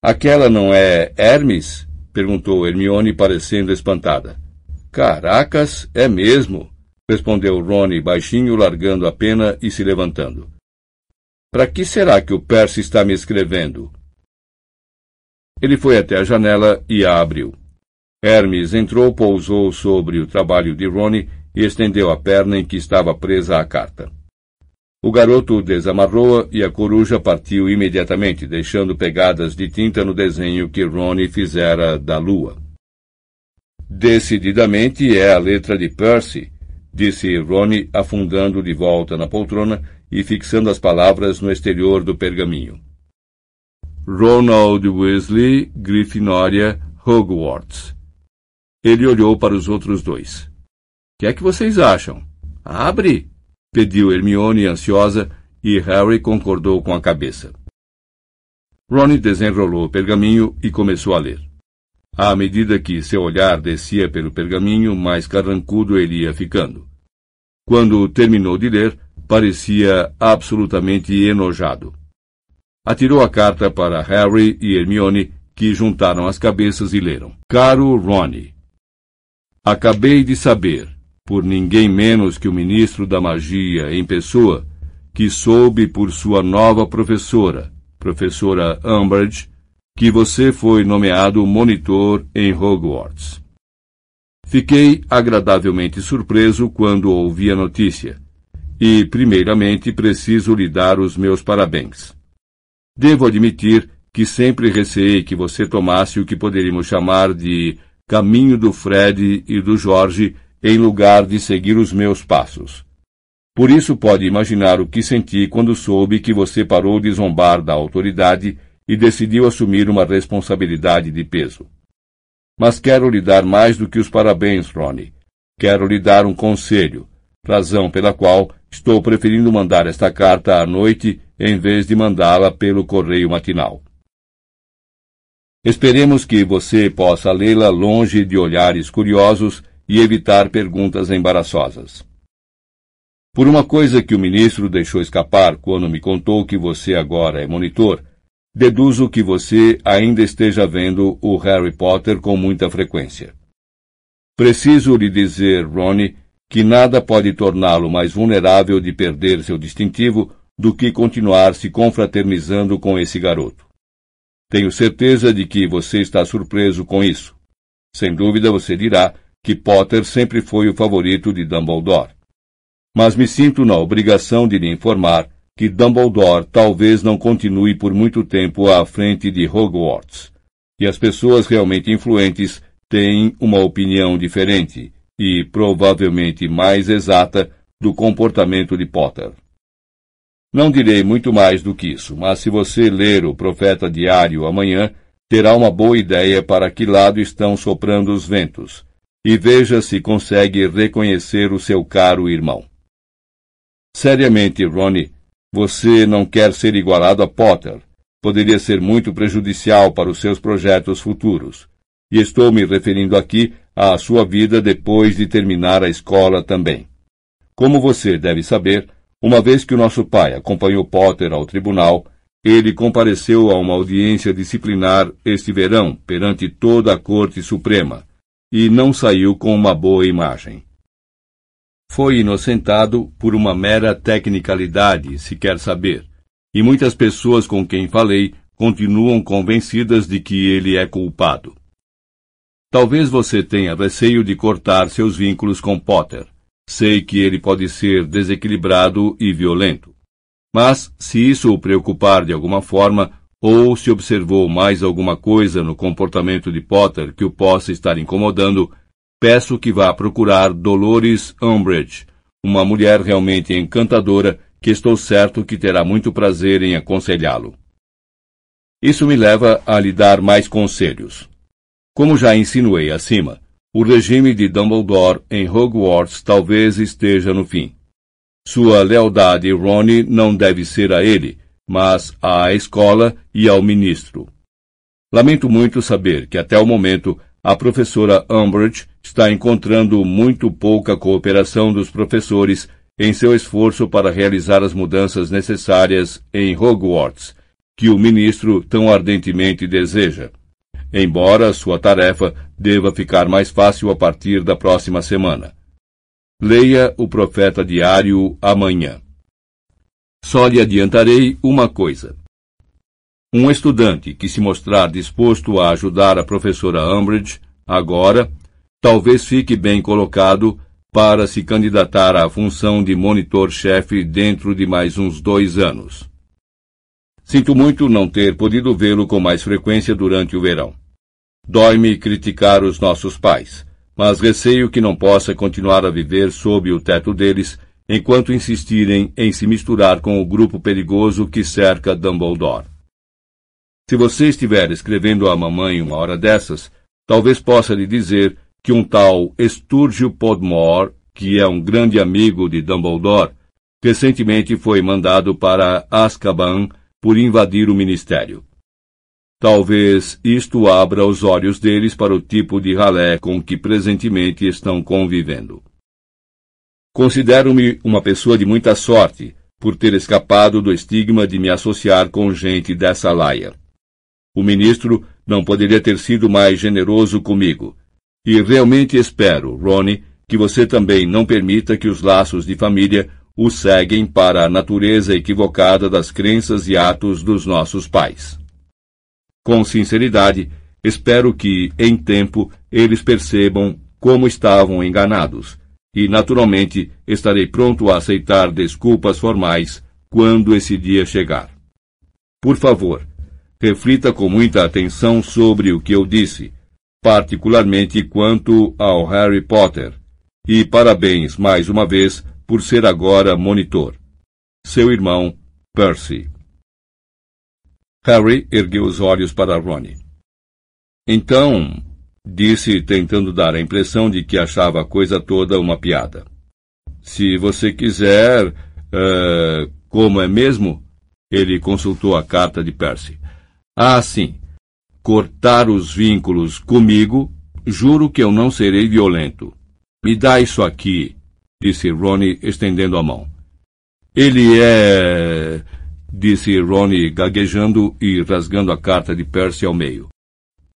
Aquela não é Hermes? perguntou Hermione, parecendo espantada. Caracas, é mesmo, respondeu Ronnie baixinho, largando a pena e se levantando. Para que será que o Percy está me escrevendo? Ele foi até a janela e a abriu. Hermes entrou, pousou sobre o trabalho de Ronnie e estendeu a perna em que estava presa a carta. O garoto desamarrou-a e a coruja partiu imediatamente, deixando pegadas de tinta no desenho que Ronnie fizera da lua. Decididamente é a letra de Percy, disse Ronnie, afundando de volta na poltrona e fixando as palavras no exterior do pergaminho. Ronald Weasley, Grifinória, Hogwarts. Ele olhou para os outros dois que é que vocês acham? Abre! pediu Hermione ansiosa, e Harry concordou com a cabeça. Ron desenrolou o pergaminho e começou a ler. À medida que seu olhar descia pelo pergaminho, mais carrancudo ele ia ficando. Quando terminou de ler, parecia absolutamente enojado. Atirou a carta para Harry e Hermione, que juntaram as cabeças e leram. Caro Ronnie, acabei de saber por ninguém menos que o ministro da Magia em pessoa, que soube por sua nova professora, professora Umbridge, que você foi nomeado monitor em Hogwarts. Fiquei agradavelmente surpreso quando ouvi a notícia, e, primeiramente, preciso lhe dar os meus parabéns. Devo admitir que sempre receei que você tomasse o que poderíamos chamar de caminho do Fred e do Jorge em lugar de seguir os meus passos. Por isso pode imaginar o que senti quando soube que você parou de zombar da autoridade e decidiu assumir uma responsabilidade de peso. Mas quero lhe dar mais do que os parabéns, Ronnie. Quero lhe dar um conselho, razão pela qual estou preferindo mandar esta carta à noite em vez de mandá-la pelo correio matinal. Esperemos que você possa lê-la longe de olhares curiosos e evitar perguntas embaraçosas. Por uma coisa que o ministro deixou escapar quando me contou que você agora é monitor, deduzo que você ainda esteja vendo o Harry Potter com muita frequência. Preciso lhe dizer, Ronnie, que nada pode torná-lo mais vulnerável de perder seu distintivo do que continuar se confraternizando com esse garoto. Tenho certeza de que você está surpreso com isso. Sem dúvida você dirá que Potter sempre foi o favorito de Dumbledore. Mas me sinto na obrigação de lhe informar que Dumbledore talvez não continue por muito tempo à frente de Hogwarts, e as pessoas realmente influentes têm uma opinião diferente e provavelmente mais exata do comportamento de Potter. Não direi muito mais do que isso, mas se você ler o Profeta Diário amanhã, terá uma boa ideia para que lado estão soprando os ventos, e veja se consegue reconhecer o seu caro irmão. Seriamente, Ronnie, você não quer ser igualado a Potter. Poderia ser muito prejudicial para os seus projetos futuros. E estou me referindo aqui à sua vida depois de terminar a escola também. Como você deve saber, uma vez que o nosso pai acompanhou Potter ao tribunal, ele compareceu a uma audiência disciplinar este verão perante toda a Corte Suprema, e não saiu com uma boa imagem. Foi inocentado por uma mera tecnicalidade, se quer saber, e muitas pessoas com quem falei continuam convencidas de que ele é culpado. Talvez você tenha receio de cortar seus vínculos com Potter. Sei que ele pode ser desequilibrado e violento. Mas, se isso o preocupar de alguma forma, ou se observou mais alguma coisa no comportamento de Potter que o possa estar incomodando, peço que vá procurar Dolores Umbridge, uma mulher realmente encantadora que estou certo que terá muito prazer em aconselhá-lo. Isso me leva a lhe dar mais conselhos. Como já insinuei acima, o regime de Dumbledore em Hogwarts talvez esteja no fim. Sua lealdade, Ronnie, não deve ser a ele, mas à escola e ao ministro. Lamento muito saber que até o momento a professora Umbridge está encontrando muito pouca cooperação dos professores em seu esforço para realizar as mudanças necessárias em Hogwarts, que o ministro tão ardentemente deseja embora sua tarefa deva ficar mais fácil a partir da próxima semana. Leia o Profeta Diário amanhã. Só lhe adiantarei uma coisa. Um estudante que se mostrar disposto a ajudar a professora Umbridge, agora, talvez fique bem colocado para se candidatar à função de monitor-chefe dentro de mais uns dois anos. Sinto muito não ter podido vê-lo com mais frequência durante o verão. Dói-me criticar os nossos pais, mas receio que não possa continuar a viver sob o teto deles enquanto insistirem em se misturar com o grupo perigoso que cerca Dumbledore. Se você estiver escrevendo à mamãe uma hora dessas, talvez possa lhe dizer que um tal Sturgio Podmore, que é um grande amigo de Dumbledore, recentemente foi mandado para Azkaban por invadir o ministério. Talvez isto abra os olhos deles para o tipo de ralé com que presentemente estão convivendo. Considero-me uma pessoa de muita sorte por ter escapado do estigma de me associar com gente dessa laia. O ministro não poderia ter sido mais generoso comigo. E realmente espero, Ronnie, que você também não permita que os laços de família o seguem para a natureza equivocada das crenças e atos dos nossos pais. Com sinceridade, espero que, em tempo, eles percebam como estavam enganados, e, naturalmente, estarei pronto a aceitar desculpas formais quando esse dia chegar. Por favor, reflita com muita atenção sobre o que eu disse, particularmente quanto ao Harry Potter, e parabéns mais uma vez por ser agora monitor. Seu irmão, Percy. Harry ergueu os olhos para Ronnie. Então, disse, tentando dar a impressão de que achava a coisa toda uma piada. Se você quiser. Uh, como é mesmo? Ele consultou a carta de Percy. Ah, sim. Cortar os vínculos comigo, juro que eu não serei violento. Me dá isso aqui, disse Ronnie, estendendo a mão. Ele é. disse Ronnie, gaguejando e rasgando a carta de Percy ao meio.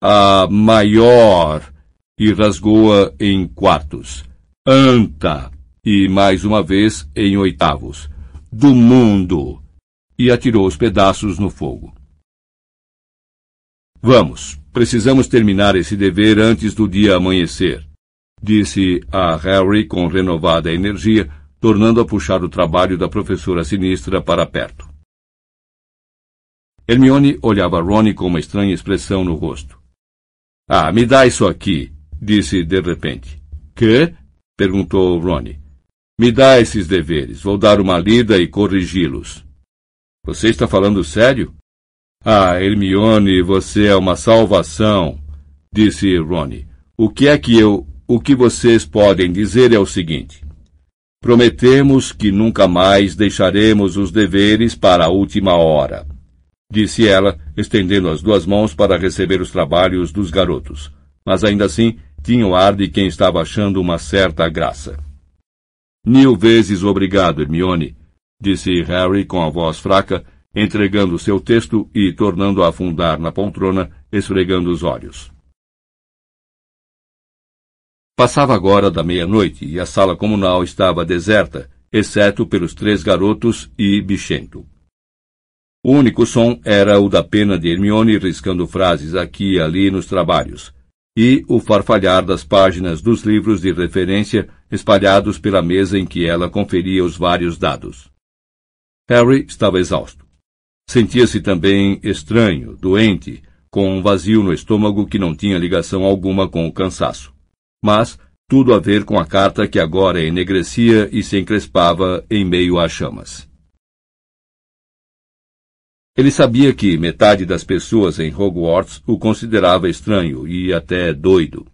A maior. e rasgou-a em quartos. Anta. e mais uma vez em oitavos. Do mundo. e atirou os pedaços no fogo. Vamos, precisamos terminar esse dever antes do dia amanhecer disse a Harry com renovada energia, tornando a puxar o trabalho da professora sinistra para perto. Hermione olhava Ronnie com uma estranha expressão no rosto. Ah, me dá isso aqui, disse de repente. Que? perguntou Ronnie. Me dá esses deveres. Vou dar uma lida e corrigi-los. Você está falando sério? Ah, Hermione, você é uma salvação, disse Ronnie. O que é que eu o que vocês podem dizer é o seguinte: Prometemos que nunca mais deixaremos os deveres para a última hora, disse ela, estendendo as duas mãos para receber os trabalhos dos garotos. Mas ainda assim tinha o ar de quem estava achando uma certa graça. Mil vezes obrigado, Hermione, disse Harry com a voz fraca, entregando seu texto e tornando a afundar na poltrona, esfregando os olhos. Passava agora da meia-noite e a sala comunal estava deserta, exceto pelos três garotos e Bichento. O único som era o da pena de Hermione riscando frases aqui e ali nos trabalhos, e o farfalhar das páginas dos livros de referência espalhados pela mesa em que ela conferia os vários dados. Harry estava exausto. Sentia-se também estranho, doente, com um vazio no estômago que não tinha ligação alguma com o cansaço mas tudo a ver com a carta que agora enegrecia e se encrespava em meio às chamas. Ele sabia que metade das pessoas em Hogwarts o considerava estranho e até doido.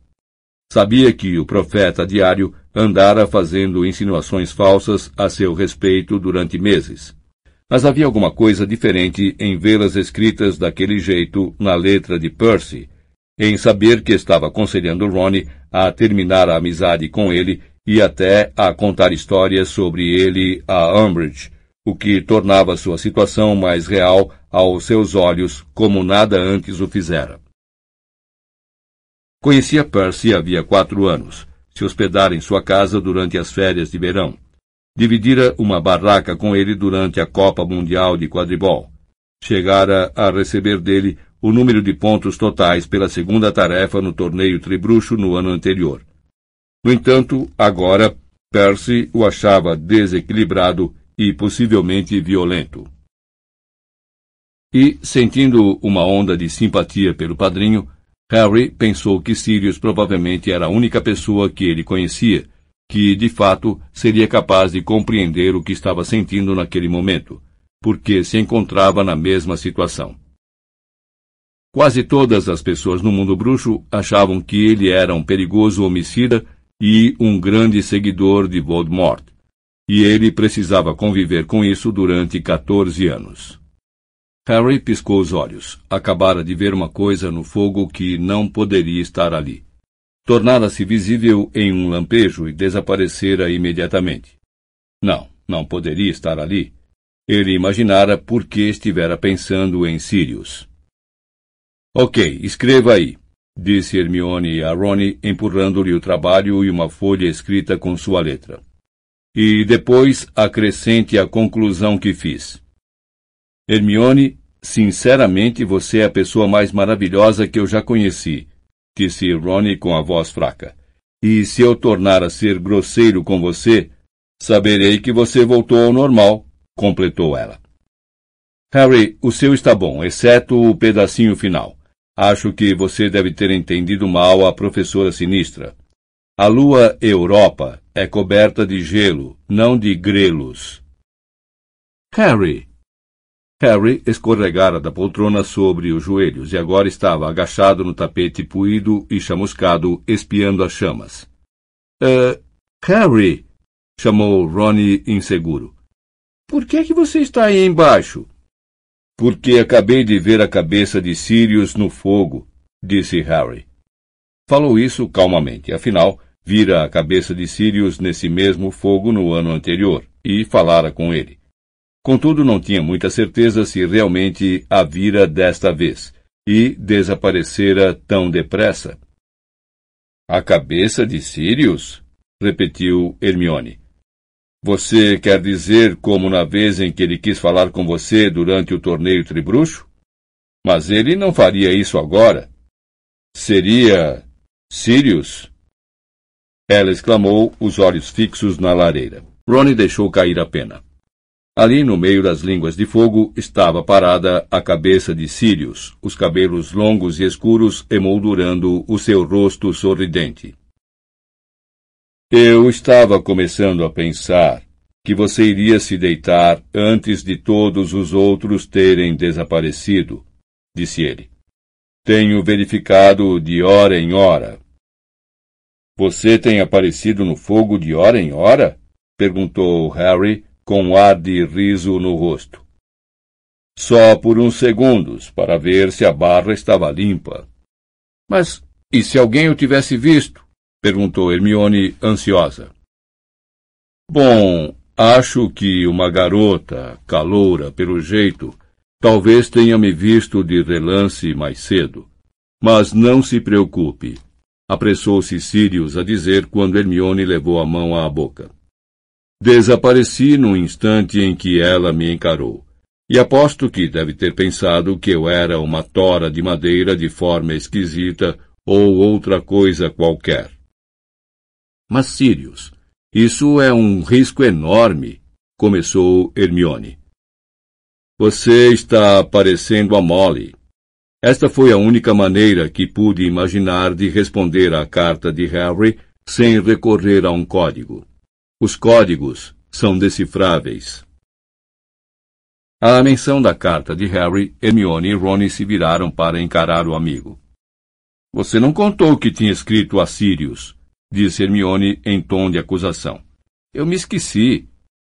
Sabia que o profeta diário andara fazendo insinuações falsas a seu respeito durante meses. Mas havia alguma coisa diferente em vê-las escritas daquele jeito na letra de Percy, em saber que estava aconselhando Ronnie a terminar a amizade com ele e até a contar histórias sobre ele a Umbridge, o que tornava sua situação mais real aos seus olhos, como nada antes o fizera. Conhecia Percy havia quatro anos, se hospedara em sua casa durante as férias de verão. Dividira uma barraca com ele durante a Copa Mundial de Quadribol. Chegara a receber dele o número de pontos totais pela segunda tarefa no torneio Tribruxo no ano anterior. No entanto, agora, Percy o achava desequilibrado e possivelmente violento. E, sentindo uma onda de simpatia pelo padrinho, Harry pensou que Sirius provavelmente era a única pessoa que ele conhecia, que, de fato, seria capaz de compreender o que estava sentindo naquele momento, porque se encontrava na mesma situação. Quase todas as pessoas no mundo bruxo achavam que ele era um perigoso homicida e um grande seguidor de Voldemort, e ele precisava conviver com isso durante 14 anos. Harry piscou os olhos. Acabara de ver uma coisa no fogo que não poderia estar ali. Tornara-se visível em um lampejo e desaparecera imediatamente. Não, não poderia estar ali. Ele imaginara por que estivera pensando em Sirius. Ok, escreva aí, disse Hermione a Rony, empurrando-lhe o trabalho e uma folha escrita com sua letra. E depois acrescente a conclusão que fiz. Hermione, sinceramente você é a pessoa mais maravilhosa que eu já conheci, disse Ronnie com a voz fraca. E se eu tornar a ser grosseiro com você, saberei que você voltou ao normal, completou ela. Harry, o seu está bom, exceto o pedacinho final. Acho que você deve ter entendido mal a professora sinistra. A lua Europa é coberta de gelo, não de grelos. Harry, Harry escorregara da poltrona sobre os joelhos e agora estava agachado no tapete puído e chamuscado, espiando as chamas. Uh, Harry! chamou Ronnie inseguro. Por que é que você está aí embaixo? Porque acabei de ver a cabeça de Sirius no fogo, disse Harry. Falou isso calmamente, afinal, vira a cabeça de Sirius nesse mesmo fogo no ano anterior, e falara com ele. Contudo, não tinha muita certeza se realmente a vira desta vez, e desaparecera tão depressa. A cabeça de Sirius? repetiu Hermione. Você quer dizer como na vez em que ele quis falar com você durante o torneio tribruxo? Mas ele não faria isso agora. Seria Sirius? Ela exclamou, os olhos fixos na lareira. Ronnie deixou cair a pena. Ali no meio das línguas de fogo estava parada a cabeça de Sirius, os cabelos longos e escuros emoldurando o seu rosto sorridente. Eu estava começando a pensar que você iria se deitar antes de todos os outros terem desaparecido, disse ele. Tenho verificado de hora em hora. Você tem aparecido no fogo de hora em hora? perguntou Harry, com um ar de riso no rosto. Só por uns segundos, para ver se a barra estava limpa. Mas e se alguém o tivesse visto? Perguntou Hermione, ansiosa. Bom, acho que uma garota, caloura pelo jeito, talvez tenha me visto de relance mais cedo. Mas não se preocupe, apressou-se Sirius a dizer quando Hermione levou a mão à boca. Desapareci no instante em que ela me encarou. E aposto que deve ter pensado que eu era uma tora de madeira de forma esquisita ou outra coisa qualquer. Mas, Sirius, isso é um risco enorme, começou Hermione. Você está parecendo a Molly. Esta foi a única maneira que pude imaginar de responder à carta de Harry sem recorrer a um código. Os códigos são decifráveis. À menção da carta de Harry, Hermione e Rony se viraram para encarar o amigo. Você não contou que tinha escrito a Sirius, disse Hermione em tom de acusação. Eu me esqueci,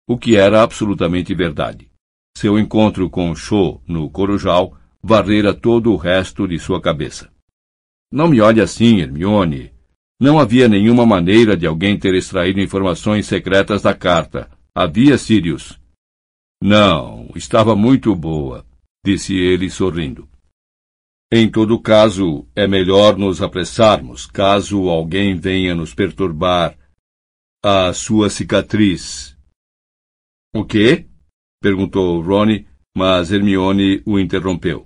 o que era absolutamente verdade. Seu encontro com Cho no Corujal varrera todo o resto de sua cabeça. Não me olhe assim, Hermione. Não havia nenhuma maneira de alguém ter extraído informações secretas da carta. Havia, Sirius. Não, estava muito boa, disse ele sorrindo. Em todo caso, é melhor nos apressarmos, caso alguém venha nos perturbar. A sua cicatriz. O quê? perguntou Ronnie, mas Hermione o interrompeu.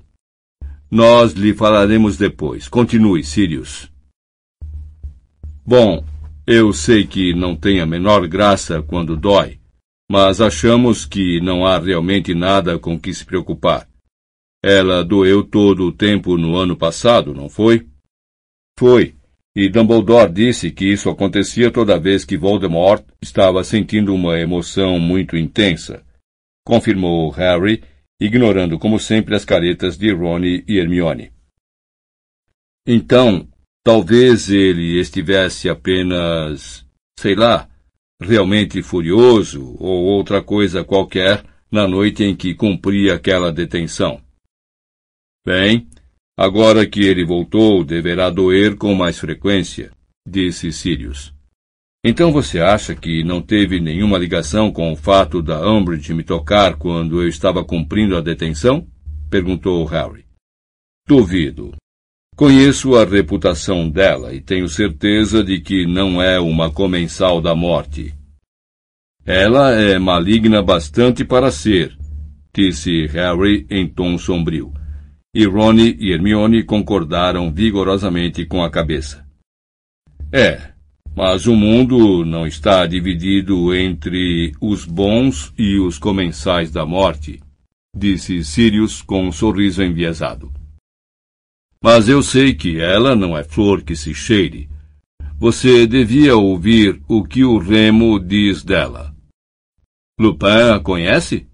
Nós lhe falaremos depois. Continue, Sirius. Bom, eu sei que não tem a menor graça quando dói, mas achamos que não há realmente nada com que se preocupar. Ela doeu todo o tempo no ano passado, não foi? Foi. E Dumbledore disse que isso acontecia toda vez que Voldemort estava sentindo uma emoção muito intensa. Confirmou Harry, ignorando como sempre as caretas de Rony e Hermione. Então, talvez ele estivesse apenas, sei lá, realmente furioso ou outra coisa qualquer na noite em que cumpria aquela detenção. Bem, agora que ele voltou, deverá doer com mais frequência, disse Sirius. Então você acha que não teve nenhuma ligação com o fato da Umbridge me tocar quando eu estava cumprindo a detenção? perguntou Harry. Duvido. Conheço a reputação dela e tenho certeza de que não é uma comensal da morte. Ela é maligna bastante para ser, disse Harry em tom sombrio. E Ronnie e Hermione concordaram vigorosamente com a cabeça. É, mas o mundo não está dividido entre os bons e os comensais da morte, disse Sirius com um sorriso enviesado. Mas eu sei que ela não é flor que se cheire. Você devia ouvir o que o Remo diz dela. Lupin a conhece?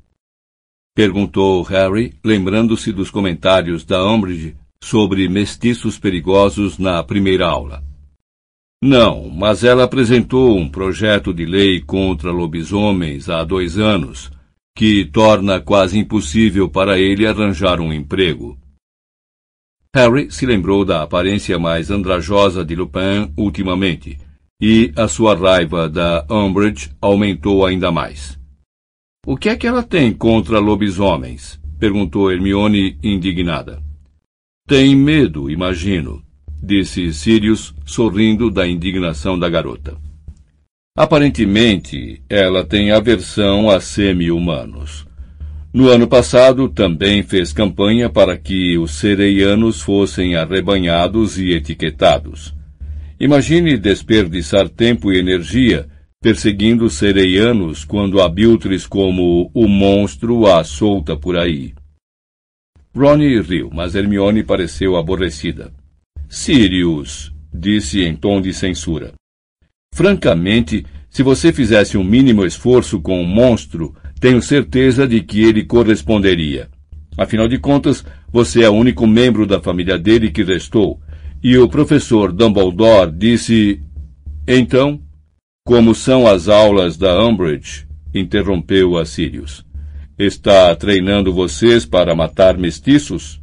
Perguntou Harry, lembrando-se dos comentários da Umbridge sobre mestiços perigosos na primeira aula. Não, mas ela apresentou um projeto de lei contra lobisomens há dois anos, que torna quase impossível para ele arranjar um emprego. Harry se lembrou da aparência mais andrajosa de Lupin ultimamente, e a sua raiva da Umbridge aumentou ainda mais. O que é que ela tem contra lobisomens? perguntou Hermione indignada. Tem medo, imagino, disse Sirius, sorrindo da indignação da garota. Aparentemente, ela tem aversão a semi-humanos. No ano passado, também fez campanha para que os sereianos fossem arrebanhados e etiquetados. Imagine desperdiçar tempo e energia perseguindo sereianos quando abiltres como o monstro a solta por aí. Ronnie riu, mas Hermione pareceu aborrecida. Sirius, disse em tom de censura. Francamente, se você fizesse um mínimo esforço com o um monstro, tenho certeza de que ele corresponderia. Afinal de contas, você é o único membro da família dele que restou. E o professor Dumbledore disse. Então, como são as aulas da Umbridge? interrompeu a Sirius. Está treinando vocês para matar mestiços?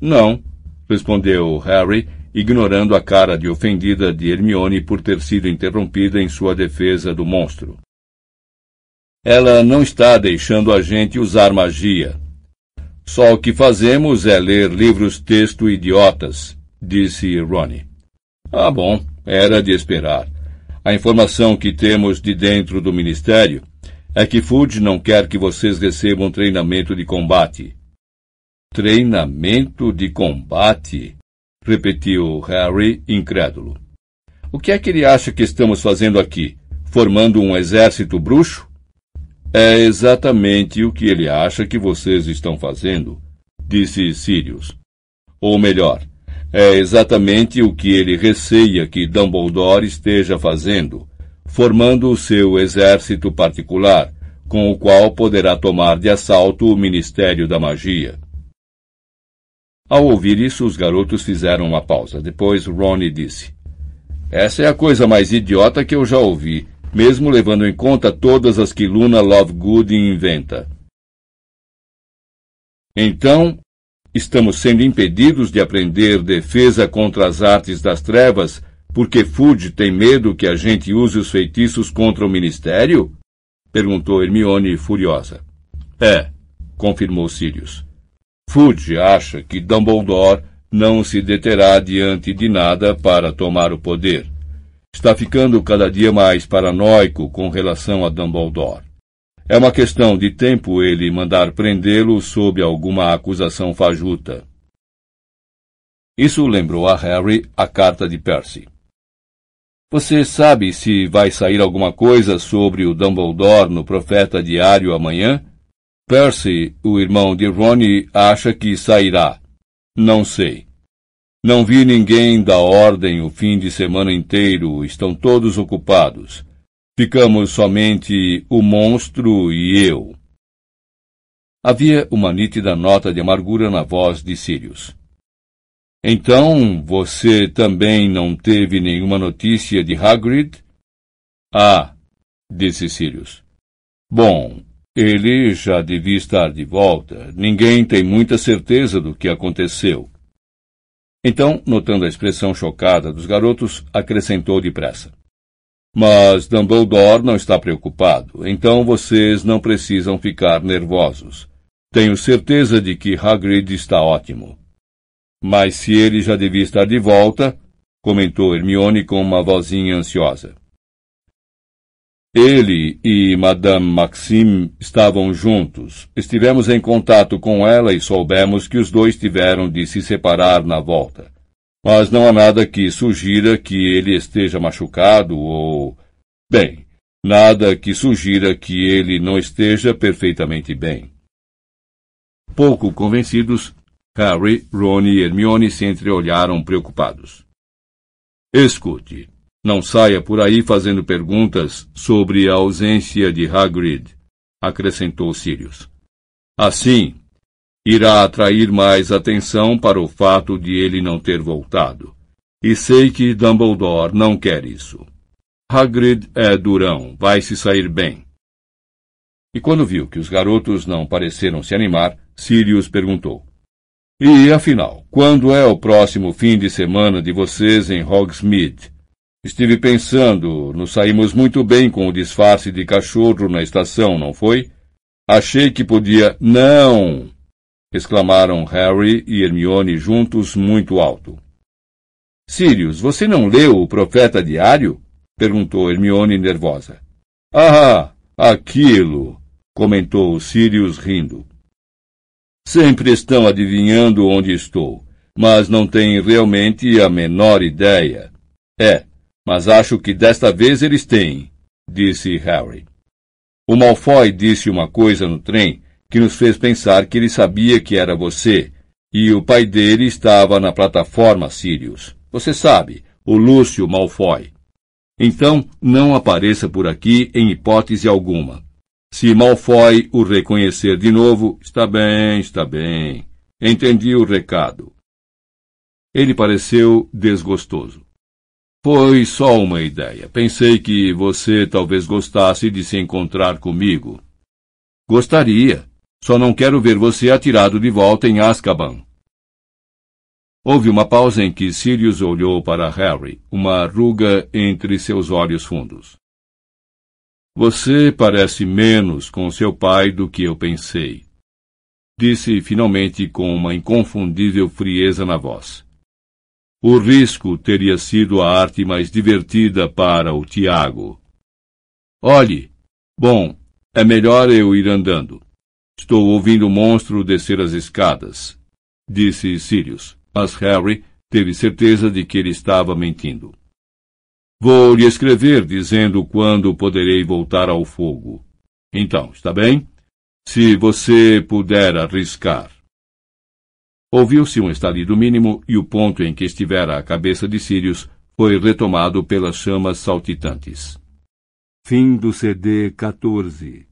Não, respondeu Harry, ignorando a cara de ofendida de Hermione por ter sido interrompida em sua defesa do monstro. Ela não está deixando a gente usar magia. Só o que fazemos é ler livros-texto idiotas, disse Ronnie. Ah, bom, era de esperar. A informação que temos de dentro do Ministério é que Fudge não quer que vocês recebam treinamento de combate. Treinamento de combate? repetiu Harry, incrédulo. O que é que ele acha que estamos fazendo aqui? Formando um exército bruxo? É exatamente o que ele acha que vocês estão fazendo, disse Sirius. Ou melhor, é exatamente o que ele receia que Dumbledore esteja fazendo, formando o seu exército particular, com o qual poderá tomar de assalto o Ministério da Magia. Ao ouvir isso, os garotos fizeram uma pausa. Depois Ronnie disse: Essa é a coisa mais idiota que eu já ouvi, mesmo levando em conta todas as que Luna Lovegood inventa. Então, estamos sendo impedidos de aprender defesa contra as artes das trevas porque Fudge tem medo que a gente use os feitiços contra o Ministério? perguntou Hermione furiosa. É, confirmou Sirius. Fudge acha que Dumbledore não se deterá diante de nada para tomar o poder. Está ficando cada dia mais paranoico com relação a Dumbledore. É uma questão de tempo ele mandar prendê-lo sob alguma acusação fajuta. Isso lembrou a Harry a carta de Percy. Você sabe se vai sair alguma coisa sobre o Dumbledore no Profeta Diário amanhã? Percy, o irmão de Ronnie, acha que sairá. Não sei. Não vi ninguém da ordem o fim de semana inteiro, estão todos ocupados. Ficamos somente o monstro e eu. Havia uma nítida nota de amargura na voz de Sirius. Então, você também não teve nenhuma notícia de Hagrid? Ah, disse Sirius. Bom, ele já devia estar de volta. Ninguém tem muita certeza do que aconteceu. Então, notando a expressão chocada dos garotos, acrescentou depressa. Mas Dumbledore não está preocupado, então vocês não precisam ficar nervosos. Tenho certeza de que Hagrid está ótimo. Mas se ele já devia estar de volta, comentou Hermione com uma vozinha ansiosa. Ele e Madame Maxime estavam juntos. Estivemos em contato com ela e soubemos que os dois tiveram de se separar na volta. Mas não há nada que sugira que ele esteja machucado ou. Bem, nada que sugira que ele não esteja perfeitamente bem. Pouco convencidos, Harry, Ron e Hermione se entreolharam preocupados. Escute, não saia por aí fazendo perguntas sobre a ausência de Hagrid, acrescentou Sirius. Assim, irá atrair mais atenção para o fato de ele não ter voltado. E sei que Dumbledore não quer isso. Hagrid é durão, vai se sair bem. E quando viu que os garotos não pareceram se animar, Sirius perguntou: e, afinal, quando é o próximo fim de semana de vocês em Hogsmeade? Estive pensando, nos saímos muito bem com o disfarce de cachorro na estação, não foi? Achei que podia. Não! Exclamaram Harry e Hermione juntos muito alto. Sirius, você não leu o Profeta Diário? perguntou Hermione nervosa. Ah, aquilo! comentou Sirius rindo. Sempre estão adivinhando onde estou, mas não têm realmente a menor ideia. É, mas acho que desta vez eles têm, disse Harry. O Malfoy disse uma coisa no trem que nos fez pensar que ele sabia que era você, e o pai dele estava na plataforma Sirius. Você sabe, o Lúcio Malfoy. Então, não apareça por aqui em hipótese alguma. Se Malfoy o reconhecer de novo, está bem, está bem. Entendi o recado. Ele pareceu desgostoso. Foi só uma ideia. Pensei que você talvez gostasse de se encontrar comigo. Gostaria. Só não quero ver você atirado de volta em Azkaban. Houve uma pausa em que Sirius olhou para Harry, uma ruga entre seus olhos fundos. Você parece menos com seu pai do que eu pensei. Disse finalmente com uma inconfundível frieza na voz. O risco teria sido a arte mais divertida para o Tiago. Olhe, bom, é melhor eu ir andando. Estou ouvindo o monstro descer as escadas, disse Sirius, mas Harry teve certeza de que ele estava mentindo. Vou lhe escrever dizendo quando poderei voltar ao fogo. Então, está bem? Se você puder arriscar. Ouviu-se um estalido mínimo e o ponto em que estivera a cabeça de Sirius foi retomado pelas chamas saltitantes. Fim do CD 14